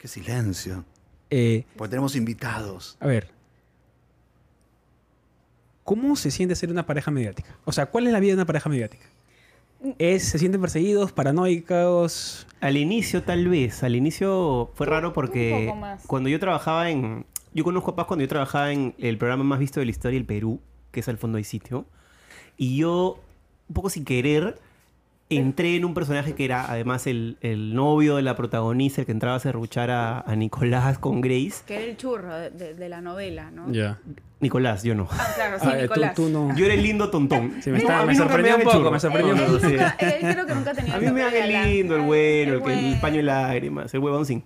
Qué silencio. Eh, Porque tenemos invitados. a ver. ¿Cómo se siente ser una pareja mediática? O sea, ¿cuál es la vida de una pareja mediática? ¿Es, ¿Se sienten perseguidos, paranoicos? Al inicio, tal vez. Al inicio fue raro porque poco más. cuando yo trabajaba en. Yo conozco a Paz cuando yo trabajaba en el programa más visto de la historia, el Perú, que es Al Fondo hay Sitio. Y yo, un poco sin querer, entré en un personaje que era además el, el novio de la protagonista, el que entraba a serruchar a, a Nicolás con Grace. Que era el churro de, de- de la novela, ¿no? Ya. Nicolás, yo no. Ah, claro, sí, Ah, eh, tú, Nicolás. tú no. Yo era el lindo tontón. Sí, me, está- me sorprendió un el poco, me sorprendió un poco. Creo que nunca tenido A mí me dan el lindo, el bueno, el, el bueno. paño de lágrimas, el huevón sin.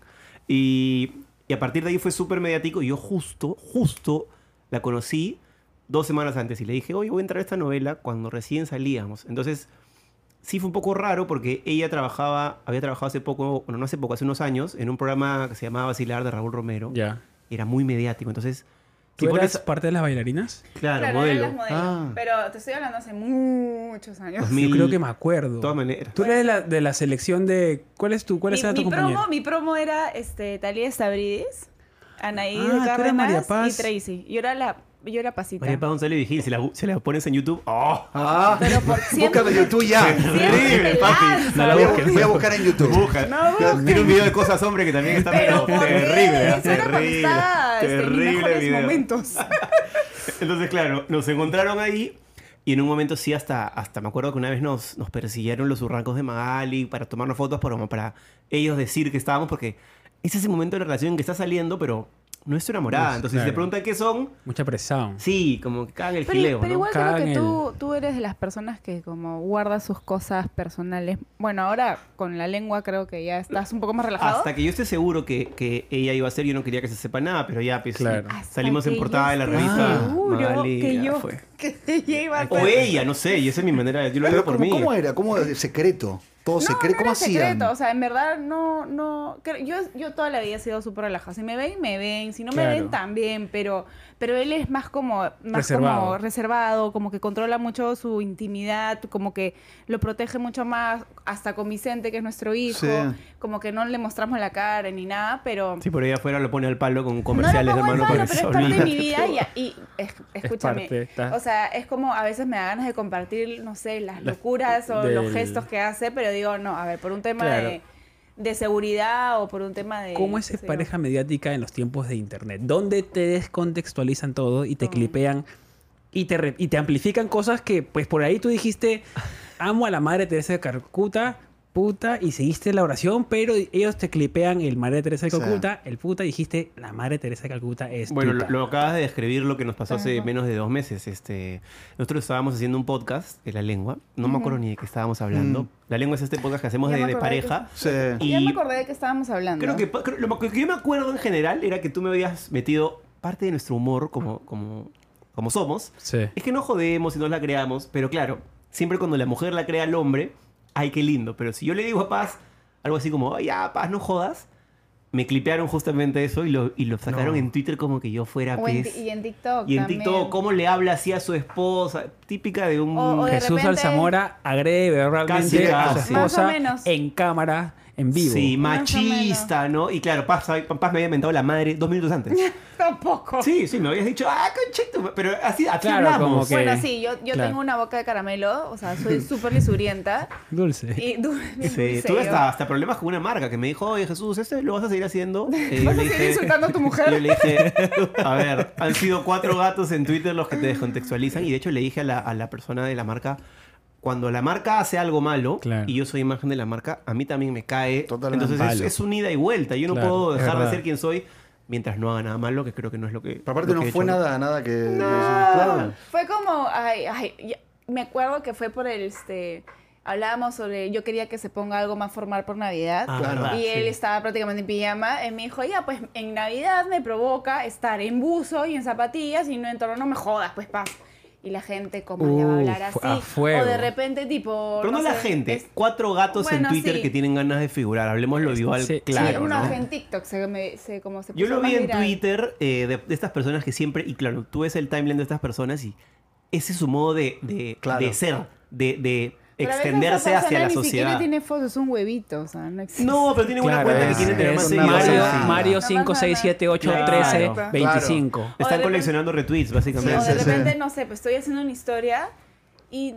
Y, y a partir de ahí fue súper mediático y yo justo, justo la conocí dos semanas antes y le dije, oye, voy a entrar a esta novela cuando recién salíamos. Entonces, sí fue un poco raro porque ella trabajaba, había trabajado hace poco, bueno, no hace poco, hace unos años, en un programa que se llamaba Vacilar de Raúl Romero. Ya. Era muy mediático. Entonces, ¿Tú si eras pones- parte de las bailarinas? Claro, Claro, modelo. eran las modelos. Ah. Pero te estoy hablando hace muchos años. 2000, Yo creo que me acuerdo. De todas maneras. Tú eres de la, de la selección de... ¿Cuál es tu, cuál mi, era tu mi promo, mi promo era este, Talía Stavridis, Anaí Ah, Cárdenas y. Tracy. Yo era la, yo era pasita. María Paz González Vigil, si la, si la pones en YouTube, ¡oh! Ah, Pero por siempre- búscame en YouTube ya. Terrible, papi. No la Voy a, busques. voy a buscar en YouTube. Busca. No Tiene un video de cosas, hombre, que también está Pero terrible. ¿eh? Era cuando Terrible. este, Terrible mejores video. momentos. Entonces, claro, nos encontraron ahí y en un momento sí, hasta, hasta me acuerdo que una vez nos, nos persiguieron los urrancos de Magali para tomarnos fotos, pero como para ellos decir que estábamos, porque es ese momento de la relación en que está saliendo, pero no es tu enamorada. Pues, Entonces, si te preguntan qué son, Mucha presión. sí, como que cagan el Pero, fileo, pero ¿no? igual Cagan creo que el- tú, tú eres de las personas que como guarda sus cosas personales. Bueno, ahora con la lengua creo que ya estás un poco más relajado. Hasta que yo esté seguro que, que ella iba a ser, yo no quería que se sepa nada, pero ya, pues, Claro. Salimos en portada de la revista seguro que yo, fue. que ella iba a O ser- ella, no sé, y esa es mi manera, de- yo lo Pero digo por ¿cómo, mí. cómo era? ¿Cómo de secreto? Todo No, secreto. no ¿Cómo era hacían? secreto, o sea, en verdad no, no, yo, yo toda la vida he sido súper relajada. Si me ven, me ven, si no me ven, también, pero, pero él es más como, más Reservado. como reservado, como que controla mucho su intimidad, como que lo protege mucho más, hasta con Vicente, que es nuestro hijo, Sí. como que no le mostramos la cara ni nada, pero... Sí, por ahí afuera lo pone al palo con No comerciales de mano palo, pero es parte de mi vida y, y es- escúchame. parte, está- O sea, es como a veces me da ganas de compartir, no sé, las La- locuras o los gestos que hace, pero digo, no, a ver, por un tema Claro. de, de seguridad o por un tema de... ¿Cómo es yo. pareja mediática en los tiempos de internet? Donde te descontextualizan todo y te clipean y te, y te amplifican cosas que, pues por ahí tú dijiste, amo a la madre Teresa de Calcuta, puta, y seguiste la oración, pero ellos te clipean el madre Teresa de Sí. Calcuta, el puta, y dijiste, la madre Teresa de Calcuta es Bueno, tuta". lo, lo acabas de describir lo que nos pasó hace menos de dos meses. Este, nosotros estábamos haciendo un podcast de La Lengua. No me acuerdo ni de qué estábamos hablando. Mm. La Lengua es este podcast que hacemos de, de pareja. Sí. Y- Ya me acordé de que estábamos hablando. Creo que, creo- lo que yo me acuerdo en general era que tú me habías metido parte de nuestro humor como, como, como somos. Sí. Es que no jodemos y no la creamos, pero claro, siempre cuando la mujer la crea al hombre, ay, qué lindo. Pero si yo le digo a Paz algo así como, ay, ya, Paz, no jodas, me clipearon justamente eso y lo, y lo sacaron No. en Twitter como que yo fuera O pez. y en TikTok Y en también. TikTok, cómo le habla así a su esposa, típica de un... O- o de Jesús repente- Alzamora agrede verbalmente a su casi. Más o esposa menos. en cámara, en vivo. Sí, machista, ¿no? Y claro, Paz, Paz me había inventado la madre dos minutos antes. Tampoco. Sí, sí, me habías dicho, ah, conchito, pero así, así Claro, hablamos. como que- Bueno, sí, yo, yo Claro. tengo una boca de caramelo, o sea, soy súper lisurienta. Dulce. y du- Sí, dulce, tuve hasta, hasta problemas con una marca que me dijo, oye Jesús, ¿este lo vas a seguir haciendo? Eh, yo ¿Vas a le seguir insultando a tu mujer? Yo le dije, a ver, han sido cuatro gatos en Twitter los que te descontextualizan y de hecho le dije a la, a la persona de la marca, cuando la marca hace algo malo Claro. y yo soy imagen de la marca, a mí también me cae. Totalmente. Entonces es, es un ida y vuelta. Yo no Claro, puedo dejar de ser quien soy mientras no haga nada malo, que creo que no es lo que... Pero aparte lo no que fue hecho. nada, nada que... No, Claro. fue como, ay, ay, ya- me acuerdo que fue por el, este, hablábamos sobre, yo quería que se ponga algo más formal por Navidad. Ah, Claro. verdad, Y él sí. estaba prácticamente en pijama. Y me dijo, ya, pues en Navidad me provoca estar en buzo y en zapatillas y no en torno, no me jodas, pues paz. Y la gente, como le va a hablar así? a fuego. O de repente, tipo. Pero no, la sé, gente, es- cuatro gatos Bueno, en Twitter sí. que tienen ganas de figurar. Hablemos lo igual, Sí, claro. sí, uno ¿no? en TikTok se, me- se- como se Yo puso lo vi en. Twitter eh, de, de estas personas que siempre, y claro, tú ves el timeline de estas personas y ese es su modo de, de, Claro. de ser, de, de extenderse hacia la ni siquiera sociedad. tiene fotos, es un huevito, o sea, no existe. No, pero tiene una Claro, cuenta que es- quiere tener más es Mario, Mario, seguidores. Mario No 5, pasa 6, nada. 7, 8, Claro. 13, Claro. 25. O de Están coleccionando retweets, básicamente. o Sí, de sí, sí. repente, no sé, pues estoy haciendo una historia y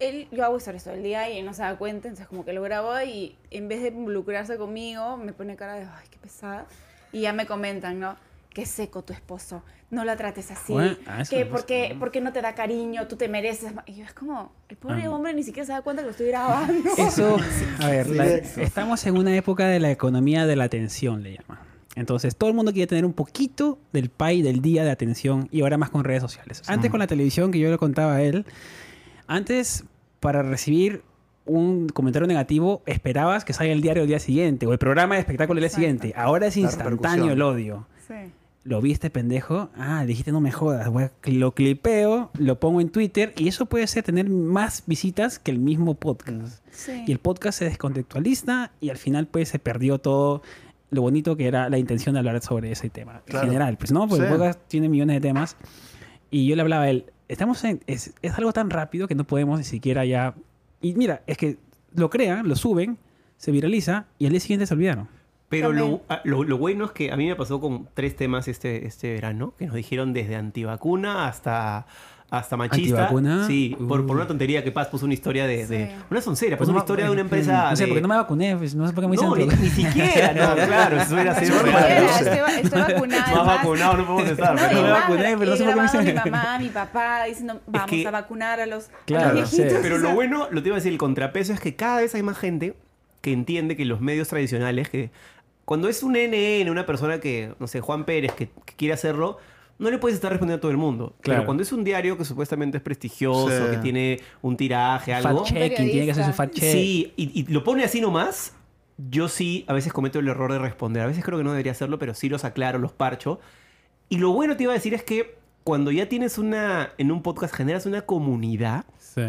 él, yo hago historias todo el día y él no se da cuenta, entonces como que lo grabo y en vez de involucrarse conmigo, me pone cara de, ay, qué pesada. Y ya me comentan, ¿no? Qué seco tu esposo, no la trates así, Bueno, ah, que porque, porque no te da cariño, tú te mereces. Y yo es como, el pobre Ah. hombre ni siquiera se da cuenta que lo estoy grabando. Eso, a ver, la- eso. estamos en una época de la economía de la atención, le llaman. Entonces, todo el mundo quiere tener un poquito del pay del día de atención y ahora más con redes sociales. Antes con la televisión, que yo le contaba a él, antes para recibir un comentario negativo esperabas que salga el diario el día siguiente o el programa de espectáculo el día Exacto. siguiente. Ahora es instantáneo el odio. Sí. Lo viste, pendejo. Ah, dijiste no me jodas. Voy a- lo clipeo, lo pongo en Twitter y eso puede ser tener más visitas que el mismo podcast. Sí. Y el podcast se descontextualiza y al final pues se perdió todo lo bonito que era la intención de hablar sobre ese tema. Claro. En general, pues no, porque el podcast tiene millones de temas. Y yo le hablaba a él, estamos en, es, es algo tan rápido que no podemos ni siquiera ya... Y mira, es que lo crean, lo suben, se viraliza y al día siguiente se olvidaron. Pero lo, lo- lo bueno es que a mí me pasó con tres temas este, este verano, que nos dijeron desde antivacuna hasta, hasta machista. ¿Antivacuna? Sí, por, por una tontería que Paz puso una historia de... de- Sí. una soncera, Pues puso no una historia de una empresa No sé, de- porque no me vacuné, pues, no sé por qué me dicen... No, ni, ni siquiera, no, claro, eso no real. vacuné. Estoy, estoy vacunada. Más además. vacunado no podemos estar. No, pero- y me vacuné, pero no sé por qué me a mi dicen- mamá, mi papá, diciendo, vamos que- a vacunar a los, a los Claro, viejitos. sí. Pero lo bueno, lo te iba a decir, el contrapeso es que cada vez hay más gente que entiende que los medios tradicionales, que cuando es un NN, una persona que, no sé, Juan Pérez, que, que quiere hacerlo, no le puedes estar respondiendo a todo el mundo. Claro. Pero cuando es un diario que supuestamente es prestigioso, Sí. que tiene un tiraje, algo. Fact checking, tiene que hacer su fact check. Sí, y, y lo pone así nomás. Yo sí, a veces cometo el error de responder. A veces creo que no debería hacerlo, pero sí los aclaro, los parcho. Y lo bueno te iba a decir es que cuando ya tienes una, en un podcast generas una comunidad, Sí.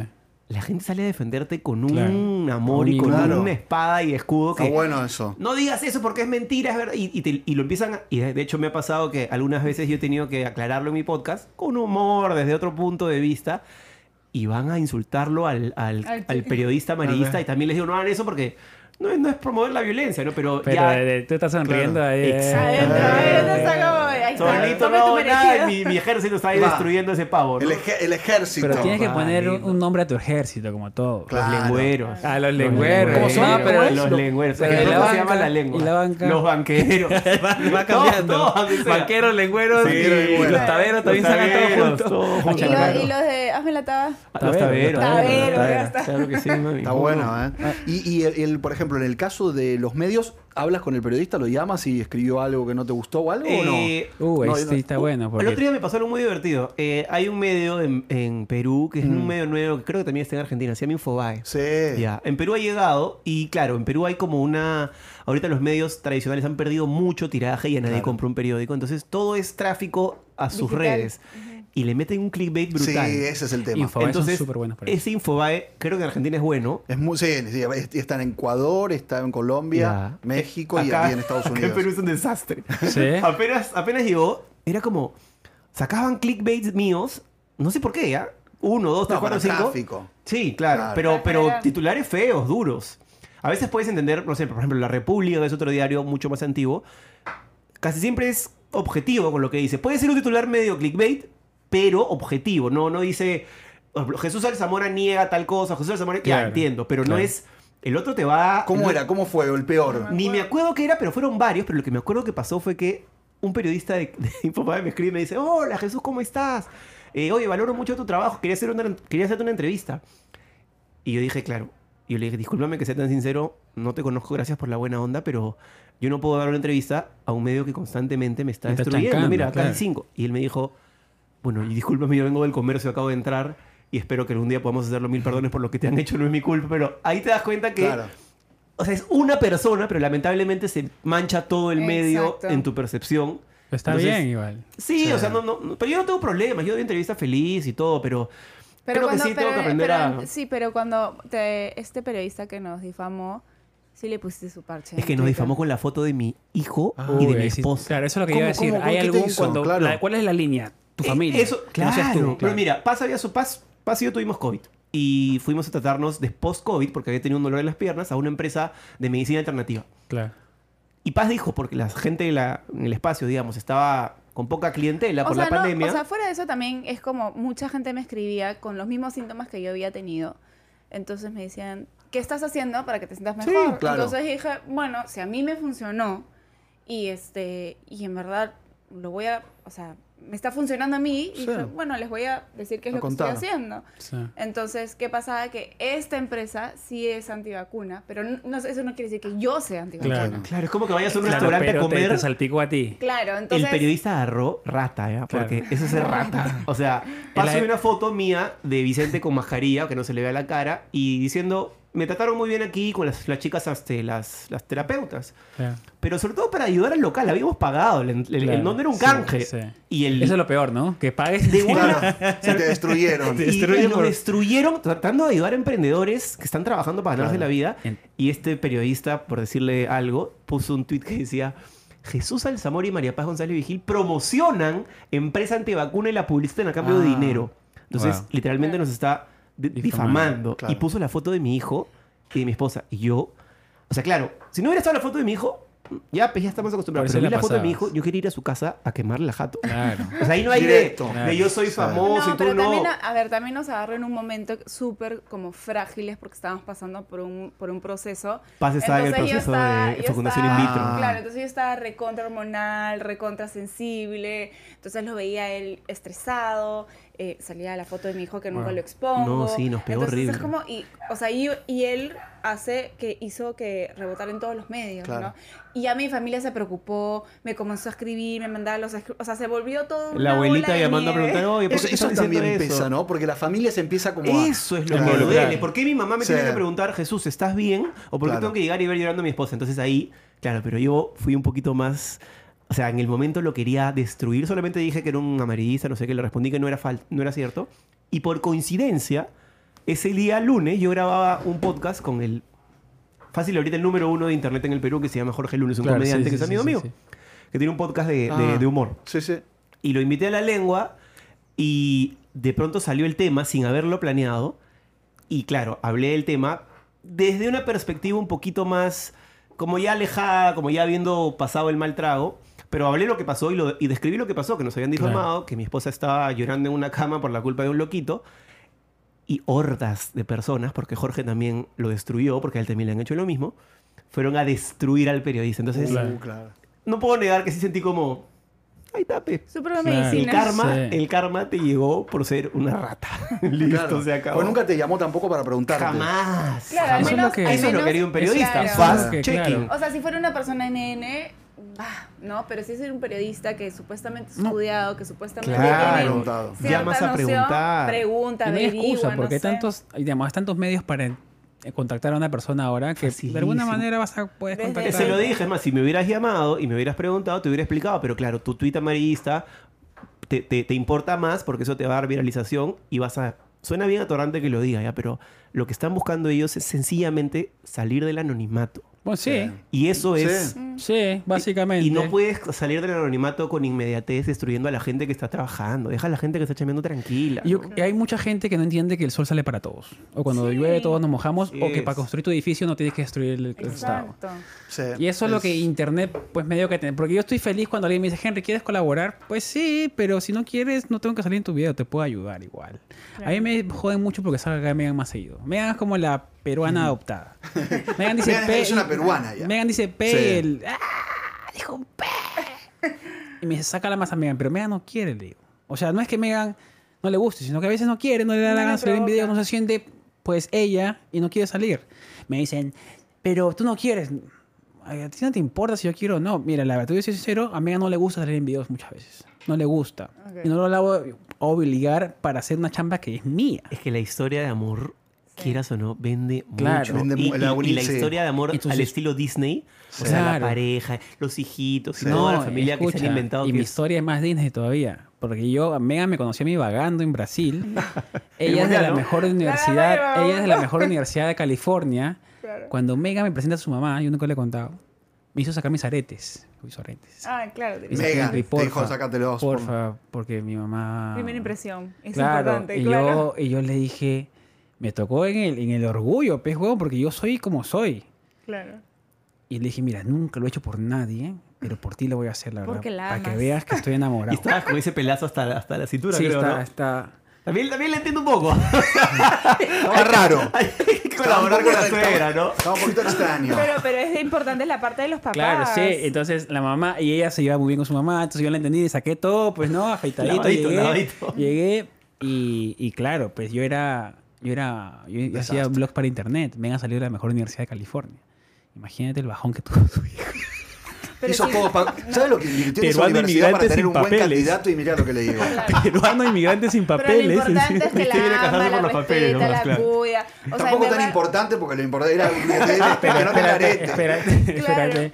La gente sale a defenderte con un Claro. amor y con Claro. una espada y escudo Está que bueno eso. no digas eso porque es mentira, es verdad. Y, y te- y lo empiezan a- y de hecho me ha pasado que algunas veces yo he tenido que aclararlo en mi podcast con humor, desde otro punto de vista. Y van a insultarlo al, al- Al periodista amarillista. Y también les digo, no hagan eso porque no, es- no es promover la violencia, ¿no? Pero, Pero ya... eh, tú estás sonriendo Claro. ahí. eh. Ahí Solito no hago nada, mi, mi ejército está ahí Va. destruyendo ese pavo, ¿no? El, eje- el ejército. Pero tienes que Vale. poner un, un nombre a tu ejército, como todo. Claro. Los lengüeros. Ah, los lengüeros. ¿Cómo son? Pero los lo- lengüeros. pero Es que y la ¿cómo se llama la lengua? la banca. Los banqueros. va, cambiando. Banqueros, lengüeros y los taberos también Los salgan todos juntos. Y los, los de Hazme la taba. Los taberos. Taberos, Taberos. ya está. Claro que sí. Está bueno, ¿eh? Y, y el, el- por ejemplo, en el caso de los medios, ¿hablas con el periodista, lo llamas y escribió algo que no te gustó o algo o no? Eh, Uh, No, este no. está bueno. El Porque... otro día me pasó algo muy divertido. Eh, hay un medio en, en Perú, que es un medio nuevo, que creo que también está en Argentina, se llama Infobae. Sí. Ya, en Perú ha llegado y claro, en Perú hay como una... Ahorita los medios tradicionales han perdido mucho tiraje y a nadie Claro. compra un periódico, entonces todo es tráfico a sus Digital. redes. Y le meten un clickbait brutal. Sí, ese es el tema. Infobae son Entonces, súper buenos para ese Infobae, creo que en Argentina es bueno. Es muy, sí, sí, está en Ecuador, está en Colombia, Ya. México y Acá- aquí en Estados acá Unidos. en Perú es un desastre. Sí. apenas, apenas llegó, era como... Sacaban clickbaits míos, no sé por qué, ¿ya? Uno, dos, tres, No, cuatro, para cinco. tráfico. Sí, claro, Claro. pero, pero titulares feos, duros. A veces puedes entender, no sé, por ejemplo, La República, que es otro diario mucho más antiguo, casi siempre es objetivo con lo que dice. Puede ser un titular medio clickbait, pero objetivo. No, no dice, Jesús Alzamora niega tal cosa, Jesús Alzamora... Ya, Claro, entiendo, pero no es... El otro te va... ¿Cómo no- era? ¿Cómo fue? El peor. Ni me acuerdo qué era, pero fueron varios. Pero lo que me acuerdo que pasó fue que un periodista de, de Infobae me escribe y me dice: Hola Jesús, ¿cómo estás? Eh, oye, valoro mucho tu trabajo. Quería, hacer una, quería hacerte una entrevista. Y yo dije: Claro. Y yo le dije: Discúlpame que sea tan sincero. No te conozco, gracias por la buena onda, pero yo no puedo dar una entrevista a un medio que constantemente me está Me está destruyendo. Mira, claro. casi cinco. Y él me dijo: Bueno, y discúlpame, yo vengo del comercio, acabo de entrar. Y espero que algún día podamos hacerlo. Mil perdones por lo que te han hecho, no es mi culpa. Pero ahí te das cuenta que Claro. o sea, es una persona, pero lamentablemente se mancha todo el medio en tu percepción. Está Entonces, bien igual. Sí, Sí. o sea, no, no, pero yo no tengo problemas. Yo doy entrevista feliz y todo, pero, creo que sí tengo que aprender pero- a... Sí, pero cuando te- este periodista que nos difamó, sí le pusiste su parche. Es que nos difamó con la foto de mi hijo Ah. y de Uy, mi sí, esposa. Claro, eso es lo que ¿Cómo, iba a decir. cómo, Hay algún cuando. Claro. la- ¿Cuál es la línea? Tu Eh, familia. Eso, que no seas claro. tú, Pero claro. mira, Paz, había su, Paz, Paz y yo tuvimos COVID. y fuimos a tratarnos de post-COVID, porque había tenido un dolor en las piernas, a una empresa de medicina alternativa. Claro. Y Paz dijo, porque la gente de la- en el espacio, digamos, estaba con poca clientela por la no, pandemia. o sea, fuera de eso también es como mucha gente me escribía con los mismos síntomas que yo había tenido. Entonces me decían, ¿qué estás haciendo para que te sientas Sí, mejor? claro. Entonces dije, bueno, si a mí me funcionó y este y en verdad lo voy a, o sea, me está funcionando a mí y dije, bueno, les voy a decir qué es A lo contar. que estoy haciendo. Sí. Entonces, ¿qué pasaba? Que esta empresa sí es antivacuna, pero no, no- eso no quiere decir que yo sea antivacuna. Claro. Claro, Claro, es como que vayas a un Claro, restaurante a pero te, comer. te salpicó a ti. entonces... el periodista agarró rata, ¿ya? Claro. Porque eso es rata. O sea, pasó la- una foto mía de Vicente con mascarilla, que no se le vea la cara, y diciendo, me trataron muy bien aquí con las, las chicas, este, las, las terapeutas. Claro. Pero sobre todo para ayudar al local, habíamos pagado, el, el- el Claro. no era un canje. sí. Y el, Eso es lo peor, ¿no? Que pagues De Claro, una- se te destruyeron. y, y destruyen lo por- destruyeron tratando de ayudar a emprendedores que están trabajando para ganarse Claro. la vida. En- Y este periodista, por decirle algo, puso un tuit que decía... Jesús Alzamora y María Paz González Vigil promocionan empresa antivacuna y la publicitan a cambio de Ah. dinero. Entonces, Wow. literalmente nos está Difamando, difamando. claro. Y puso la foto de mi hijo y de mi esposa. Y yo... O sea, claro, si no hubiera estado la foto de mi hijo, ya, pues ya estamos acostumbrados. Pero vi la la foto de mi hijo, yo quería ir a su casa a quemarle la jato. Claro. O sea, ahí no hay Directo. de, Claro. de yo soy famoso No, y tú pero no. también, a, ver, también nos agarró en un momento súper como frágiles porque estábamos pasando por un, por un proceso. Paz estaba en el Entonces yo proceso estaba- de fecundación in estaba- vitro. Claro, entonces yo estaba recontra hormonal, recontra sensible, entonces lo veía él estresado, eh, salía la foto de mi hijo que nunca Wow. lo expongo. No, sí, nos pegó Entonces horrible. es como, y, o sea, y, y él hace que hizo que rebotara en todos los medios, Claro. ¿no? Y ya mi familia se preocupó, me comenzó a escribir, me mandaba los, o sea, se volvió todo La una abuelita llamando a preguntar, oye, ¿por Eso, qué eso estás diciendo también eso? pesa, ¿no? Porque la familia se empieza como a... Eso es lo Claro. que me duele. Claro. ¿Por qué mi mamá me Sí. tiene que preguntar, Jesús, ¿estás bien? ¿O por qué Claro. tengo que llegar y ver llorando a mi esposa? Entonces ahí, claro, pero yo fui un poquito más... O sea, en el momento lo quería destruir. Solamente dije que era un amarillista, no sé qué. Le respondí que no era, fal- no era cierto. Y por coincidencia, ese día lunes yo grababa un podcast con el... Fácil, ahorita el número uno de internet en el Perú que se llama Jorge Lunes, un Claro, comediante sí, que sí, es amigo sí, mío. sí. Que tiene un podcast de, de- Ah. de humor. Sí, sí. Y lo invité a la lengua y de pronto salió el tema sin haberlo planeado. Y claro, hablé del tema desde una perspectiva un poquito más, como ya alejada, como ya habiendo pasado el mal trago. Pero hablé lo que pasó y, lo, y describí lo que pasó, que nos habían difamado, que mi esposa estaba llorando en una cama por la culpa de un loquito. Y hordas de personas, porque Jorge también lo destruyó, porque a él también le han hecho lo mismo, fueron a destruir al periodista. Entonces, Uh, claro. no puedo negar que sí sentí como... Ay, tape. Su propia Claro. El medicina. karma, Sí. el karma te llegó por ser una rata. Listo, Claro. se acabó. Pues nunca te llamó tampoco para preguntarte. Jamás. Claro, al Eso es menos, lo que- Eso es lo que menos- haría un periodista. Claro. Fast checking. claro. O sea, si fuera una persona NN, bah, no, pero si es un periodista que supuestamente es No. estudiado, que supuestamente Claro. tiene Llamas a noción, preguntar. pregunta, Y no hay excusa, no porque hay sé. tantos, digamos, tantos medios para contactar a una persona ahora que de alguna Facilísimo. manera vas a puedes Desde- contactar. Se lo dije, es más, si me hubieras llamado y me hubieras preguntado, te hubiera explicado, pero claro, tu tweet amarillista te, te- te importa más porque eso te va a dar viralización y vas a... Suena bien atorrante que lo diga, ya, pero lo que están buscando ellos es sencillamente salir del anonimato. Bueno, sí, Y eso es... sí, básicamente. Y no puedes salir del anonimato con inmediatez destruyendo a la gente que está trabajando. Deja a la gente que está chameando tranquila. Yo- ¿no? y hay mucha gente que no entiende que el sol sale para todos. O cuando Sí. llueve todos nos mojamos. Sí o que es. para construir tu edificio no tienes que destruir el, el estado. Y eso es lo que internet, pues medio que tiene. Porque yo estoy feliz cuando alguien me dice, Henry, ¿quieres colaborar? Pues sí, pero si no quieres, no tengo que salir en tu video, te puedo ayudar igual. A mí me joden mucho porque salga Megan más seguido. Megan es como la peruana adoptada. Megan dice Megan P. es una peruana ya. Megan dice P Sí. y el. ¡Ah! Dijo un P. Y me dice, saca la masa a Megan, pero Megan no quiere, le digo. O sea, no es que Megan no le guste, sino que a veces no quiere, no le da No la le gana salir en provoca. video, no se siente, pues, ella y no quiere salir. Me dicen, pero tú no quieres. A ti no te importa si yo quiero o no. Mira, la verdad, te voy a ser sincero, a Megan no le gusta salir en videos muchas veces. No le gusta. Y no lo hago obligar para hacer una chamba que es mía. Es que la historia de amor, quieras o no, vende Claro. mucho. Vende y, y- la y uni- la sí. historia de amor Entonces- al estilo Disney, o sea, la Claro. pareja, los hijitos y No, toda la familia que se escucha, han inventado. Y mi es- historia es más Disney todavía. Porque yo, a Megan me conocí a mí vagando en Brasil. ella es de la ¿no? mejor universidad. ella es de la mejor universidad de California. Claro. Cuando Megan me presenta a su mamá, yo nunca le he contado. Me hizo sacar mis aretes. Hizo aretes. Ah, claro. Te- "Henry, te dijo, "Sácatelos, por- Porfa, porque mi mamá... Primera impresión. Es claro, importante, y claro. Yo, y yo le dije, Me tocó en el, en el orgullo, pez huevón, porque yo soy como soy. Claro. Y le dije, mira, nunca lo he hecho por nadie, pero por ti lo voy a hacer, la verdad. Porque la para que veas que estoy Y enamorado. estabas con ese pelazo hasta, hasta la cintura, sí, creo, está, ¿no? está. También, también le entiendo un poco. Estaba raro. Hay que colaborar con la suegra, ¿no? Estaba un poquito extraño. Pero, pero es importante la parte de los papás. Claro, sí. Entonces la mamá, y ella se lleva muy bien con su mamá, entonces yo la entendí y saqué todo, pues no, afeitadito. Lavadito, llegué, lavadito. llegué y, y claro, pues yo era, yo era, yo hacía Desastre. blogs para internet, venga a salir de la mejor universidad de California. Imagínate el bajón que tuvo su hija. Pero Hizo sí, todo pa- ¿Sabes lo que invirtió en Peruano universidad para inmigrante tener sin un buen papeles. candidato? Y mirá lo que le digo. Peruano inmigrante sin Pero lo papeles. importante es que Usted viene a la casarse ama, por la los papeles, respeta, nomás, la claro. cuida. O sea, Tampoco tan verdad- importante porque lo importante era que no te arete. espérate, espérate.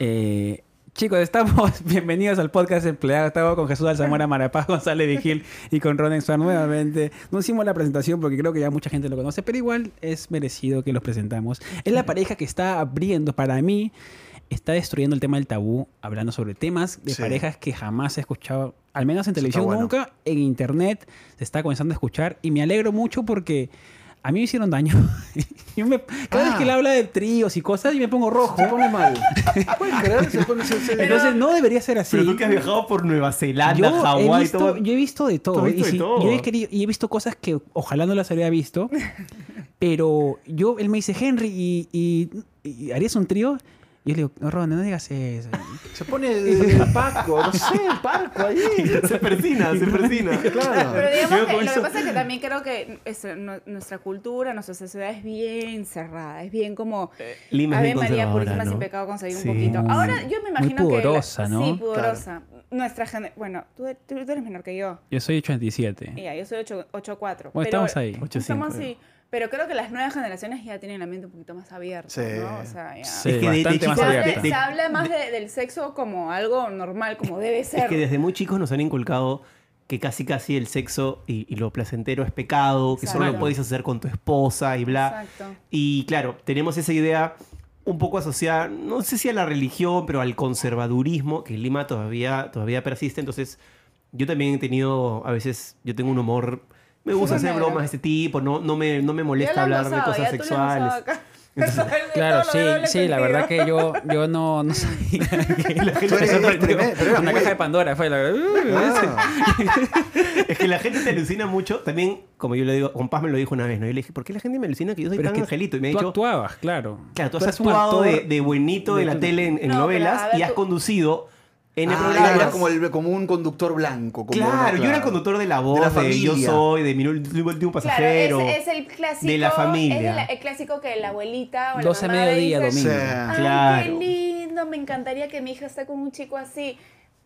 Eh, chicos, estamos bienvenidos al podcast Empleado. Estamos con Jesús Alzamora Marapaz, González Vigil y con Ronen Suar nuevamente. No hicimos la presentación porque creo que ya mucha gente lo conoce, pero igual es merecido que los presentamos. Es la pareja que está abriendo, para mí, está destruyendo el tema del tabú, hablando sobre temas de Sí. parejas que jamás he escuchado, al menos en televisión bueno. nunca, en internet se está comenzando a escuchar y me alegro mucho porque... A mí me hicieron daño. Yo me- cada vez Ah. que él habla de tríos y cosas, yo me pongo rojo. Se pone mal. ¿Puedes creer? Se pone, se- se- Entonces no debería ser así. Pero tú que has viajado por Nueva Zelanda, Hawái, todo. yo he visto de todo. Visto y de si- todo. Yo he querido, y he visto cosas que ojalá no las había visto. pero yo, él me dice, Henry, ¿y, y, y harías un trío? Y yo le digo, no, Ron, no digas eso. Se pone el Paco, no sé, el Parco ahí. Se persina, se persina. Claro. Pero digamos que lo que pasa es que también creo que es- nu- nuestra cultura, nuestra sociedad es bien cerrada, es bien como Lima es Ave María Purísima ¿no? sin pecado concebir Sí. un poquito. Ahora yo me muy imagino que la- pudorosa, ¿no? Sí, pudorosa. Nuestra gente, bueno, tú, tú- tú eres menor que yo. Yo soy 87. Y ya, yo soy 8 8'4". Bueno, pero- estamos ahí. 8'5", Estamos así. Pero creo que las nuevas generaciones ya tienen la mente un poquito más abierta, Sí. ¿no? O sea, ya. Sí, Es que de- de bastante más chicos- Se habla, se más de- del sexo como algo normal, como debe ser. Es que desde muy chicos nos han inculcado que casi casi el sexo y, y lo placentero es pecado, que solo lo puedes hacer con tu esposa y bla. Exacto. Y claro, tenemos esa idea un poco asociada, no sé si a la religión, pero al conservadurismo, que en Lima todavía, todavía persiste. Entonces, yo también he tenido, a veces, yo tengo un humor, me gusta hacer negro. bromas de este tipo, no, no, me, no me molesta hablar de cosas tú sexuales. Claro, sí, sí, la verdad que yo, yo no, no sabía que la gente Tú me sorprendió. Una muy- caja de Pandora fue la Ah, Es que la gente te alucina mucho. También, como yo le digo, Juan Paz me lo dijo una vez, ¿no? Yo le dije, ¿por qué la gente me alucina que yo soy Pero es tan que angelito? Y me ha tú dicho, actuabas, claro. claro, tú has actuado de, buenito de, de la tele en, en No, pero, novelas y has tú- conducido en ah, programas. era como, el- como un conductor blanco. Como Claro, uno, yo era el conductor de la voz, De de, la Yo familia. Soy, de Mi último último Claro, pasajero. es, es el clásico. de la familia. Es el, el clásico que la abuelita o la 12 mamá mediodía, dice, domingo. Sí. Ay, Claro. qué lindo, me encantaría que mi hija esté con un chico así.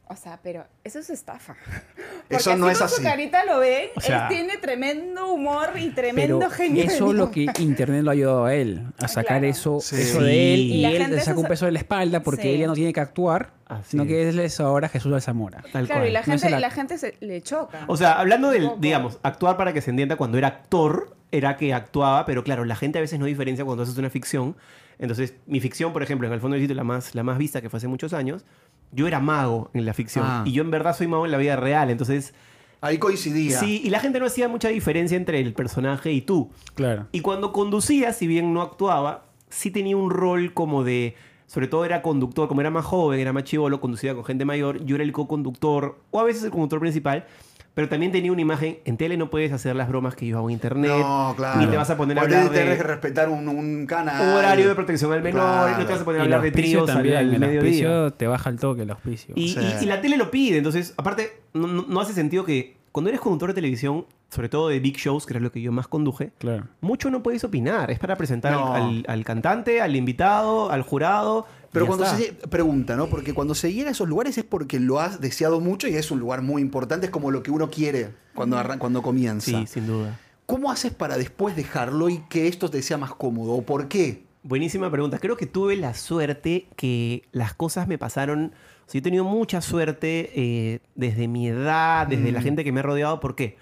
O sea, pero eso es estafa. Porque Eso no así es con así. su carita lo ven, O sea- él tiene tremendo humor y tremendo Pero genio. eso es lo que Internet lo ha ayudado a él, a sacar Claro. eso, Sí. eso de él y, Y la él le saca un peso de la espalda porque Sí. él ya no tiene que actuar, Así sino es. que él es ahora Jesús Alzamora. Tal Claro, cual. y la gente, act- la gente se, le choca. O sea, hablando del, digamos, actuar para que se entienda cuando era actor, era que actuaba, pero claro, la gente a veces no diferencia cuando haces una ficción. Entonces, mi ficción, por ejemplo, en el fondo del sitio, la más, la más vista que fue hace muchos años, yo era mago en la ficción. Ah. Y yo en verdad soy mago en la vida real. Entonces, Ahí coincidía. sí, y la gente no hacía mucha diferencia entre el personaje y tú. Claro. Y cuando conducía, si bien no actuaba, sí tenía un rol como de. Sobre todo era conductor, como era más joven, era más chivolo, conducía con gente mayor. Yo era el co-conductor, o a veces el conductor principal. Pero también tenía una imagen. En tele no puedes hacer las bromas que yo hago en internet. No, claro. Ni te vas a poner a hablar Tienes de que respetar un, un canal. un horario de protección al menor. Claro. No te vas a poner a hablar de tríos al, también, al el mediodía. auspicio te baja el toque el auspicio. Y, Sí. y- y la tele lo pide. Entonces, aparte, no- no hace sentido que cuando eres conductor de televisión, sobre todo de big shows, que era lo que yo más conduje, Claro. mucho no puedes opinar. Es para presentar No. al, al cantante, al invitado, al jurado. Pero cuando está. se pregunta, ¿no? Porque cuando se llega a esos lugares es porque lo has deseado mucho y es un lugar muy importante, es como lo que uno quiere cuando, arran- cuando comienza. Sí, sin duda. ¿Cómo haces para después dejarlo y que esto te sea más cómodo? ¿O por qué? Buenísima pregunta. Creo que tuve la suerte que las cosas me pasaron. O sea, yo he tenido mucha suerte eh, desde mi edad, desde la Mm. gente que me ha rodeado. ¿Por qué?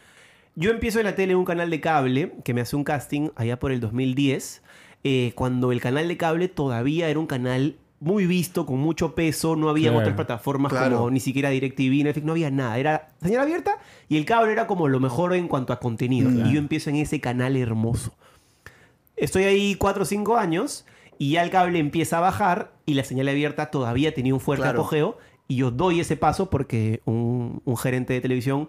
Yo empiezo en la tele en un canal de cable que me hace un casting allá por el 2010, eh, cuando el canal de cable todavía era un canal muy visto, con mucho peso, no había Claro. otras plataformas Claro. como ni siquiera DirecTV, Netflix, no había nada. Era señal abierta y el cable era como lo mejor en cuanto a contenido. Mm. Y yo empiezo en ese canal hermoso. Estoy ahí 4 o 5 años y ya el cable empieza a bajar y la señal abierta todavía tenía un fuerte Claro. apogeo y yo doy ese paso porque un, un gerente de televisión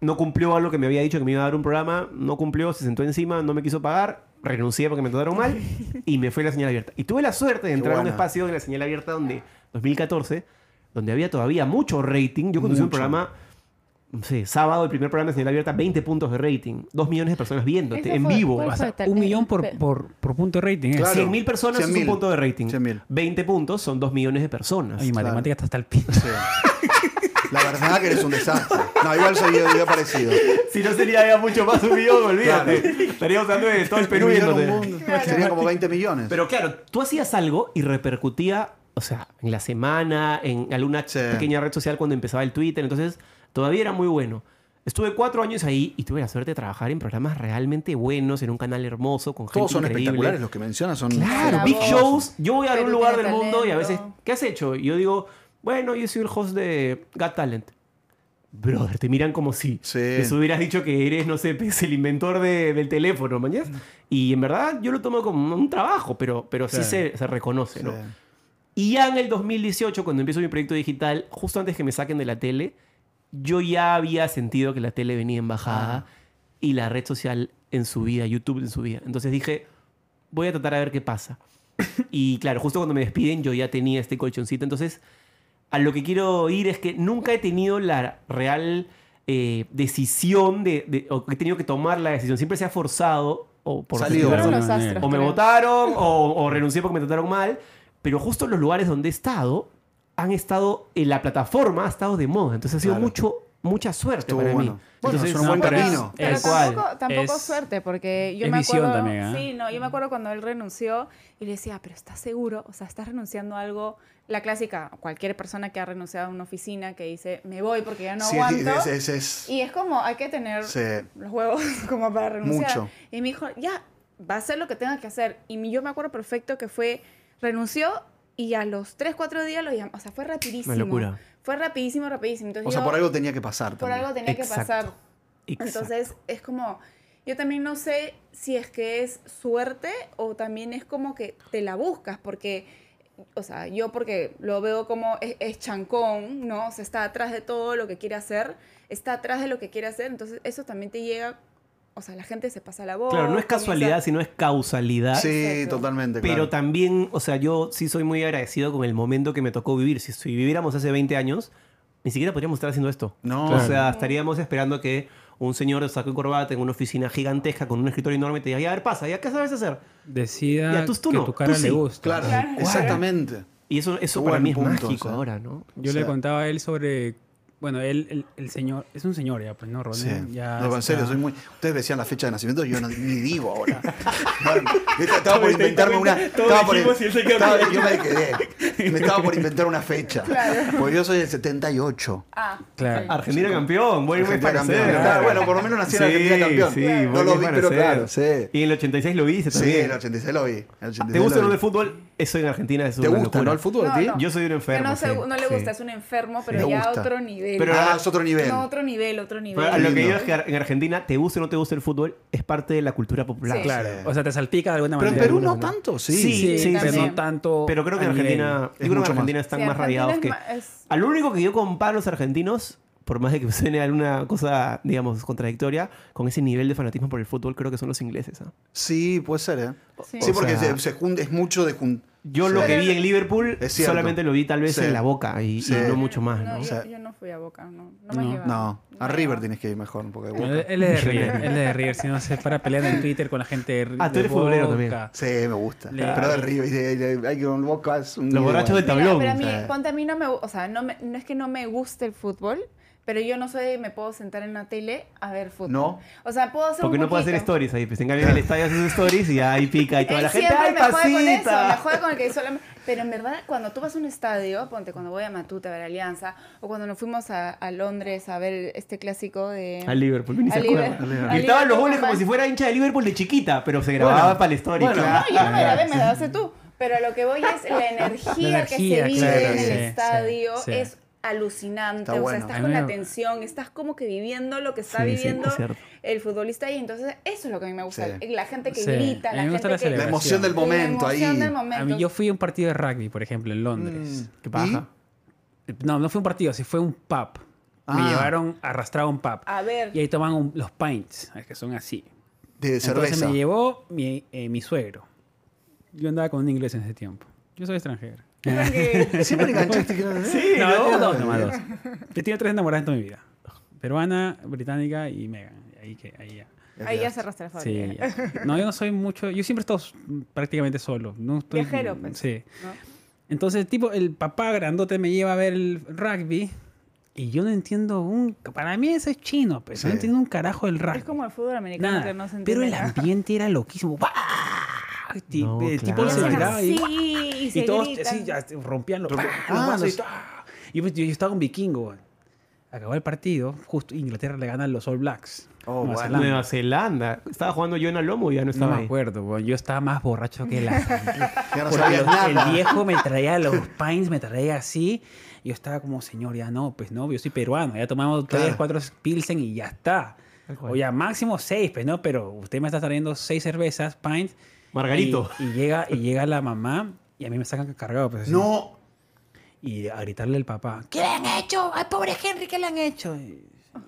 no cumplió algo que me había dicho que me iba a dar un programa, no cumplió, se sentó encima, no me quiso pagar, renuncié porque me trataron mal y me fue la señal abierta. Y tuve la suerte de entrar a un espacio en la señal abierta donde 2014, donde había todavía mucho rating. Yo conducí un programa, sé, sábado, el primer programa de señal abierta, 20 puntos de rating, 2 millones de personas viéndote en fue- vivo. ¿cuál O sea, fue? un millón por, por, por punto de rating. ¿eh? Claro. 100.000 personas es 100.000. un punto de rating. 100.000. 20 puntos son 2 millones de personas. Ay, Claro. matemática está hasta el pin. Sí. La verdad que eres un desastre. No, igual soy yo, yo parecido. Si no sería ya mucho más un millón, olvídate. Estaríamos hablando de todo el Perú Un millón, viéndote. un mundo. Serían como 20 millones. Pero claro, tú hacías algo y repercutía, o sea, en la semana, en alguna Sí. pequeña red social cuando empezaba el Twitter. Entonces, todavía era muy bueno. Estuve cuatro años ahí y tuve la suerte de trabajar en programas realmente buenos, en un canal hermoso, con gente Todos son increíble. espectaculares los que mencionas. Son Claro, La big voz. shows. Yo voy a algún lugar del mundo y a veces. ¿qué has hecho? Y yo digo, bueno, yo soy el host de Got Talent. Brother, te miran como si Sí. les hubieras dicho que eres, no sé, pues, el inventor de- del teléfono, mañana. Y en verdad yo lo tomo como un trabajo, pero, pero sí Claro. se, se reconoce, ¿no? Sí. Y ya en el 2018, cuando empiezo mi proyecto digital, justo antes que me saquen de la tele, yo ya había sentido que la tele venía en bajada y la red social en su vida, YouTube en su vida. Entonces dije, voy a tratar a ver qué pasa. y claro, justo cuando me despiden, yo ya tenía este colchoncito. Entonces, a lo que quiero ir es que nunca he tenido la real eh, decisión de, de- o que he tenido que tomar la decisión. Siempre se ha forzado o por Salido. astros, o me creo. votaron o, o renuncié porque me trataron mal. Pero justo los lugares donde he estado han estado en la plataforma ha estado de moda. Entonces ha sido Claro. mucho mucha suerte Estuvo para bueno. mí. Bueno, Entonces, es un buen pero camino. Pero cual. tampoco, tampoco Es- suerte, porque yo es me acuerdo. también, ¿ah? Sí, no, yo me acuerdo cuando él renunció y le decía, pero ¿estás seguro? O sea, ¿estás renunciando a algo? La clásica, cualquier persona que ha renunciado a una oficina que dice, me voy porque ya no Sí, aguanto. es- es- es- Y es como, hay que tener Sí. los huevos como para renunciar. Mucho. Y me dijo, ya, va a hacer lo que tenga que hacer. Y yo me acuerdo perfecto que fue, renunció y a los 3, 4 días lo llamó. O sea, fue rapidísimo. Una locura. Fue rapidísimo, rapidísimo. Entonces O sea, yo- por algo tenía que pasar por también. algo tenía que pasar. Exacto. Entonces es como, yo también no sé si es que es suerte o también es como que te la buscas, porque, o sea, yo porque lo veo como es, es chancón, ¿no? O sea, está atrás de todo lo que quiere hacer, está atrás de lo que quiere hacer, entonces eso también te llega, o sea, la gente se pasa la voz. Claro, no es comienza- casualidad, sino es causalidad. Sí, Exacto. totalmente. Pero claro. también, o sea, yo sí soy muy agradecido con el momento que me tocó vivir. Si, si viviéramos hace 20 años, ni siquiera podríamos estar haciendo esto. No. O sea, estaríamos esperando que un señor de saco y corbata en una oficina gigantesca con un escritorio enorme te diga, ya, a ver, pasa, ¿ya qué sabes hacer? Decida Ya, tú- tú que no, tu tú cara sí. le gusta. Claro, Claro. exactamente. Y eso, eso Qué para mí es punto, mágico o sea. ahora, ¿no? Yo O le contaba a él sobre... Bueno, él, el, el señor... Es un señor ya, pues, ¿no, Ronnie? Sí. Ya no, en serio, soy muy. Ustedes decían la fecha de nacimiento, yo no, ni digo ahora. Bueno, estaba por inventarme una. Estaba por, estaba- yo me quedé. Me estaba por inventar una fecha. Porque yo soy del 78. Ah, Claro. Argentina campeón, buen Argentina parecer. campeón. Claro, bueno, por lo menos nací en Argentina campeón. Sí, No lo vi, parecer. pero claro, sí. Y en el 86 lo viste Sí, también. el 86 lo vi. el 86 ¿Te gusta lo o no vi. el fútbol? Eso en Argentina es ¿Te una gusta, locura. no, el fútbol a No, ti? no. Yo soy un Que enfermo. no, se- sí, no le sí. gusta, es un enfermo, pero ya gusta. otro nivel. Pero- Ah, es otro nivel. No, otro nivel, otro nivel. Pero lo que digo es que en Argentina, te guste o no te guste el fútbol, es parte de la cultura popular. Sí. Claro. O sea, te salpica de alguna Pero en manera. Perú no manera. tanto, sí. Sí, Sí, sí, pero no tanto. Pero creo que en Argentina, yo creo que en Argentina están más radiados que. Al único que yo comparo a los argentinos, por más de que suene alguna cosa, digamos, contradictoria, con ese nivel de fanatismo por el fútbol, creo que son los ingleses. ¿ah? Sí, puede ser, ¿eh? Sí. Sí, porque sea- se, se jun- es mucho de jun- Yo Sí. lo que vi en Liverpool solamente lo vi tal vez Sí. en la boca y, y Sí. no mucho más, ¿no? No, yo, yo no fui a Boca, no. No me No. No, a River tienes que ir mejor. Porque Él, él es de River, él es de River, si no se para peleando en Twitter con la gente de Ah, tú eres futbolero Boca. también. Sí, me gusta. Le- Pero de River, y de- de- hay que con Boca es un Los y borrachos del Mira, tablón. pero a mí, ponte a mí no me, o sea, no, me- no es que no me guste el fútbol, pero yo no soy, me puedo sentar en la tele a ver fútbol. ¿No? O sea, puedo hacer Porque un no puede hacer stories ahí. Pues en cambio en el estadio hace sus stories y ahí pica y toda Él la gente. ¡Ay, me juega con eso, me pasita! juega con el que solamente... Pero en verdad, cuando tú vas a un estadio, ponte, cuando voy a Matute a ver Alianza, o cuando nos fuimos a, a Londres a ver este clásico de... Al Liverpool, ni se acuerda. Gritaban los goles como si fuera hincha de Liverpool de chiquita, pero se grababa Bueno, para la story. bueno. claro. No, yo no me grabé, me la hace tú. Pero a lo que voy es la energía, La que energía, se vive claro, en el sí, estadio sí, sí. es alucinante. Está o sea, bueno. estás con la tensión, estás como que viviendo lo que está Sí, sí, viviendo es el futbolista y entonces eso es lo que a mí me gusta. Sí. La gente que Sí, grita, la gente la que... La emoción del momento la ahí. emoción del momento. A mí yo fui a un partido de rugby, por ejemplo, en Londres. Mm. ¿Qué paja? No, no fue un partido, sí fue un pub. Me Ah. llevaron arrastrado a un pub. A ver, Y ahí toman un- los pints, que son así. De Entonces cerveza. me llevó mi, eh, mi suegro. Yo andaba con un inglés en ese tiempo. Yo soy extranjero. Siempre enganchaste era- Sí, No, ¿no? dos, nomás dos. Yo tengo tres enamoradas en toda mi vida. Peruana, británica y Megan. Ahí, que, ahí ya. ahí ya cerraste la fábrica. Sí, ya. No, yo no soy mucho... Yo siempre he estado prácticamente solo. No estoy, Viajero, pues. Sí. ¿no? Entonces, tipo, el papá grandote me lleva a ver el rugby y yo no entiendo un... Para mí eso es chino, pero Sí. no entiendo un carajo el rugby. Es como el fútbol americano Nada. que no se pero entiende el nada. ambiente era loquísimo. ¡Guau! Ti- No, el tipo claro. se Y hacen miraba y, así, y y se todos así, ya, rompían los, Rompe- los Ah, los- ¡ah! Y yo, yo estaba un vikingo. Acabó el partido, justo Inglaterra le gana a los All Blacks. Oh, Nueva. Zelanda. Nueva Zelanda. Estaba jugando yo en Alomo y ya no No estaba me ahí. acuerdo, güey. yo estaba más borracho que la... No Porque sabías los- nada. el viejo me traía los pints, me traía así. Y yo estaba como, señor, ya no, pues no, yo soy peruano. Ya tomamos Claro. tres, cuatro pilsen y ya está. O ya máximo seis, pues no, pero usted me está trayendo seis cervezas, pints. Margarito. Y, y llega, y llega la mamá y a mí me sacan cargado. Pues, así. No. Y a gritarle al papá, ¿qué le han hecho? Al pobre Henry, ¿qué le han hecho? Y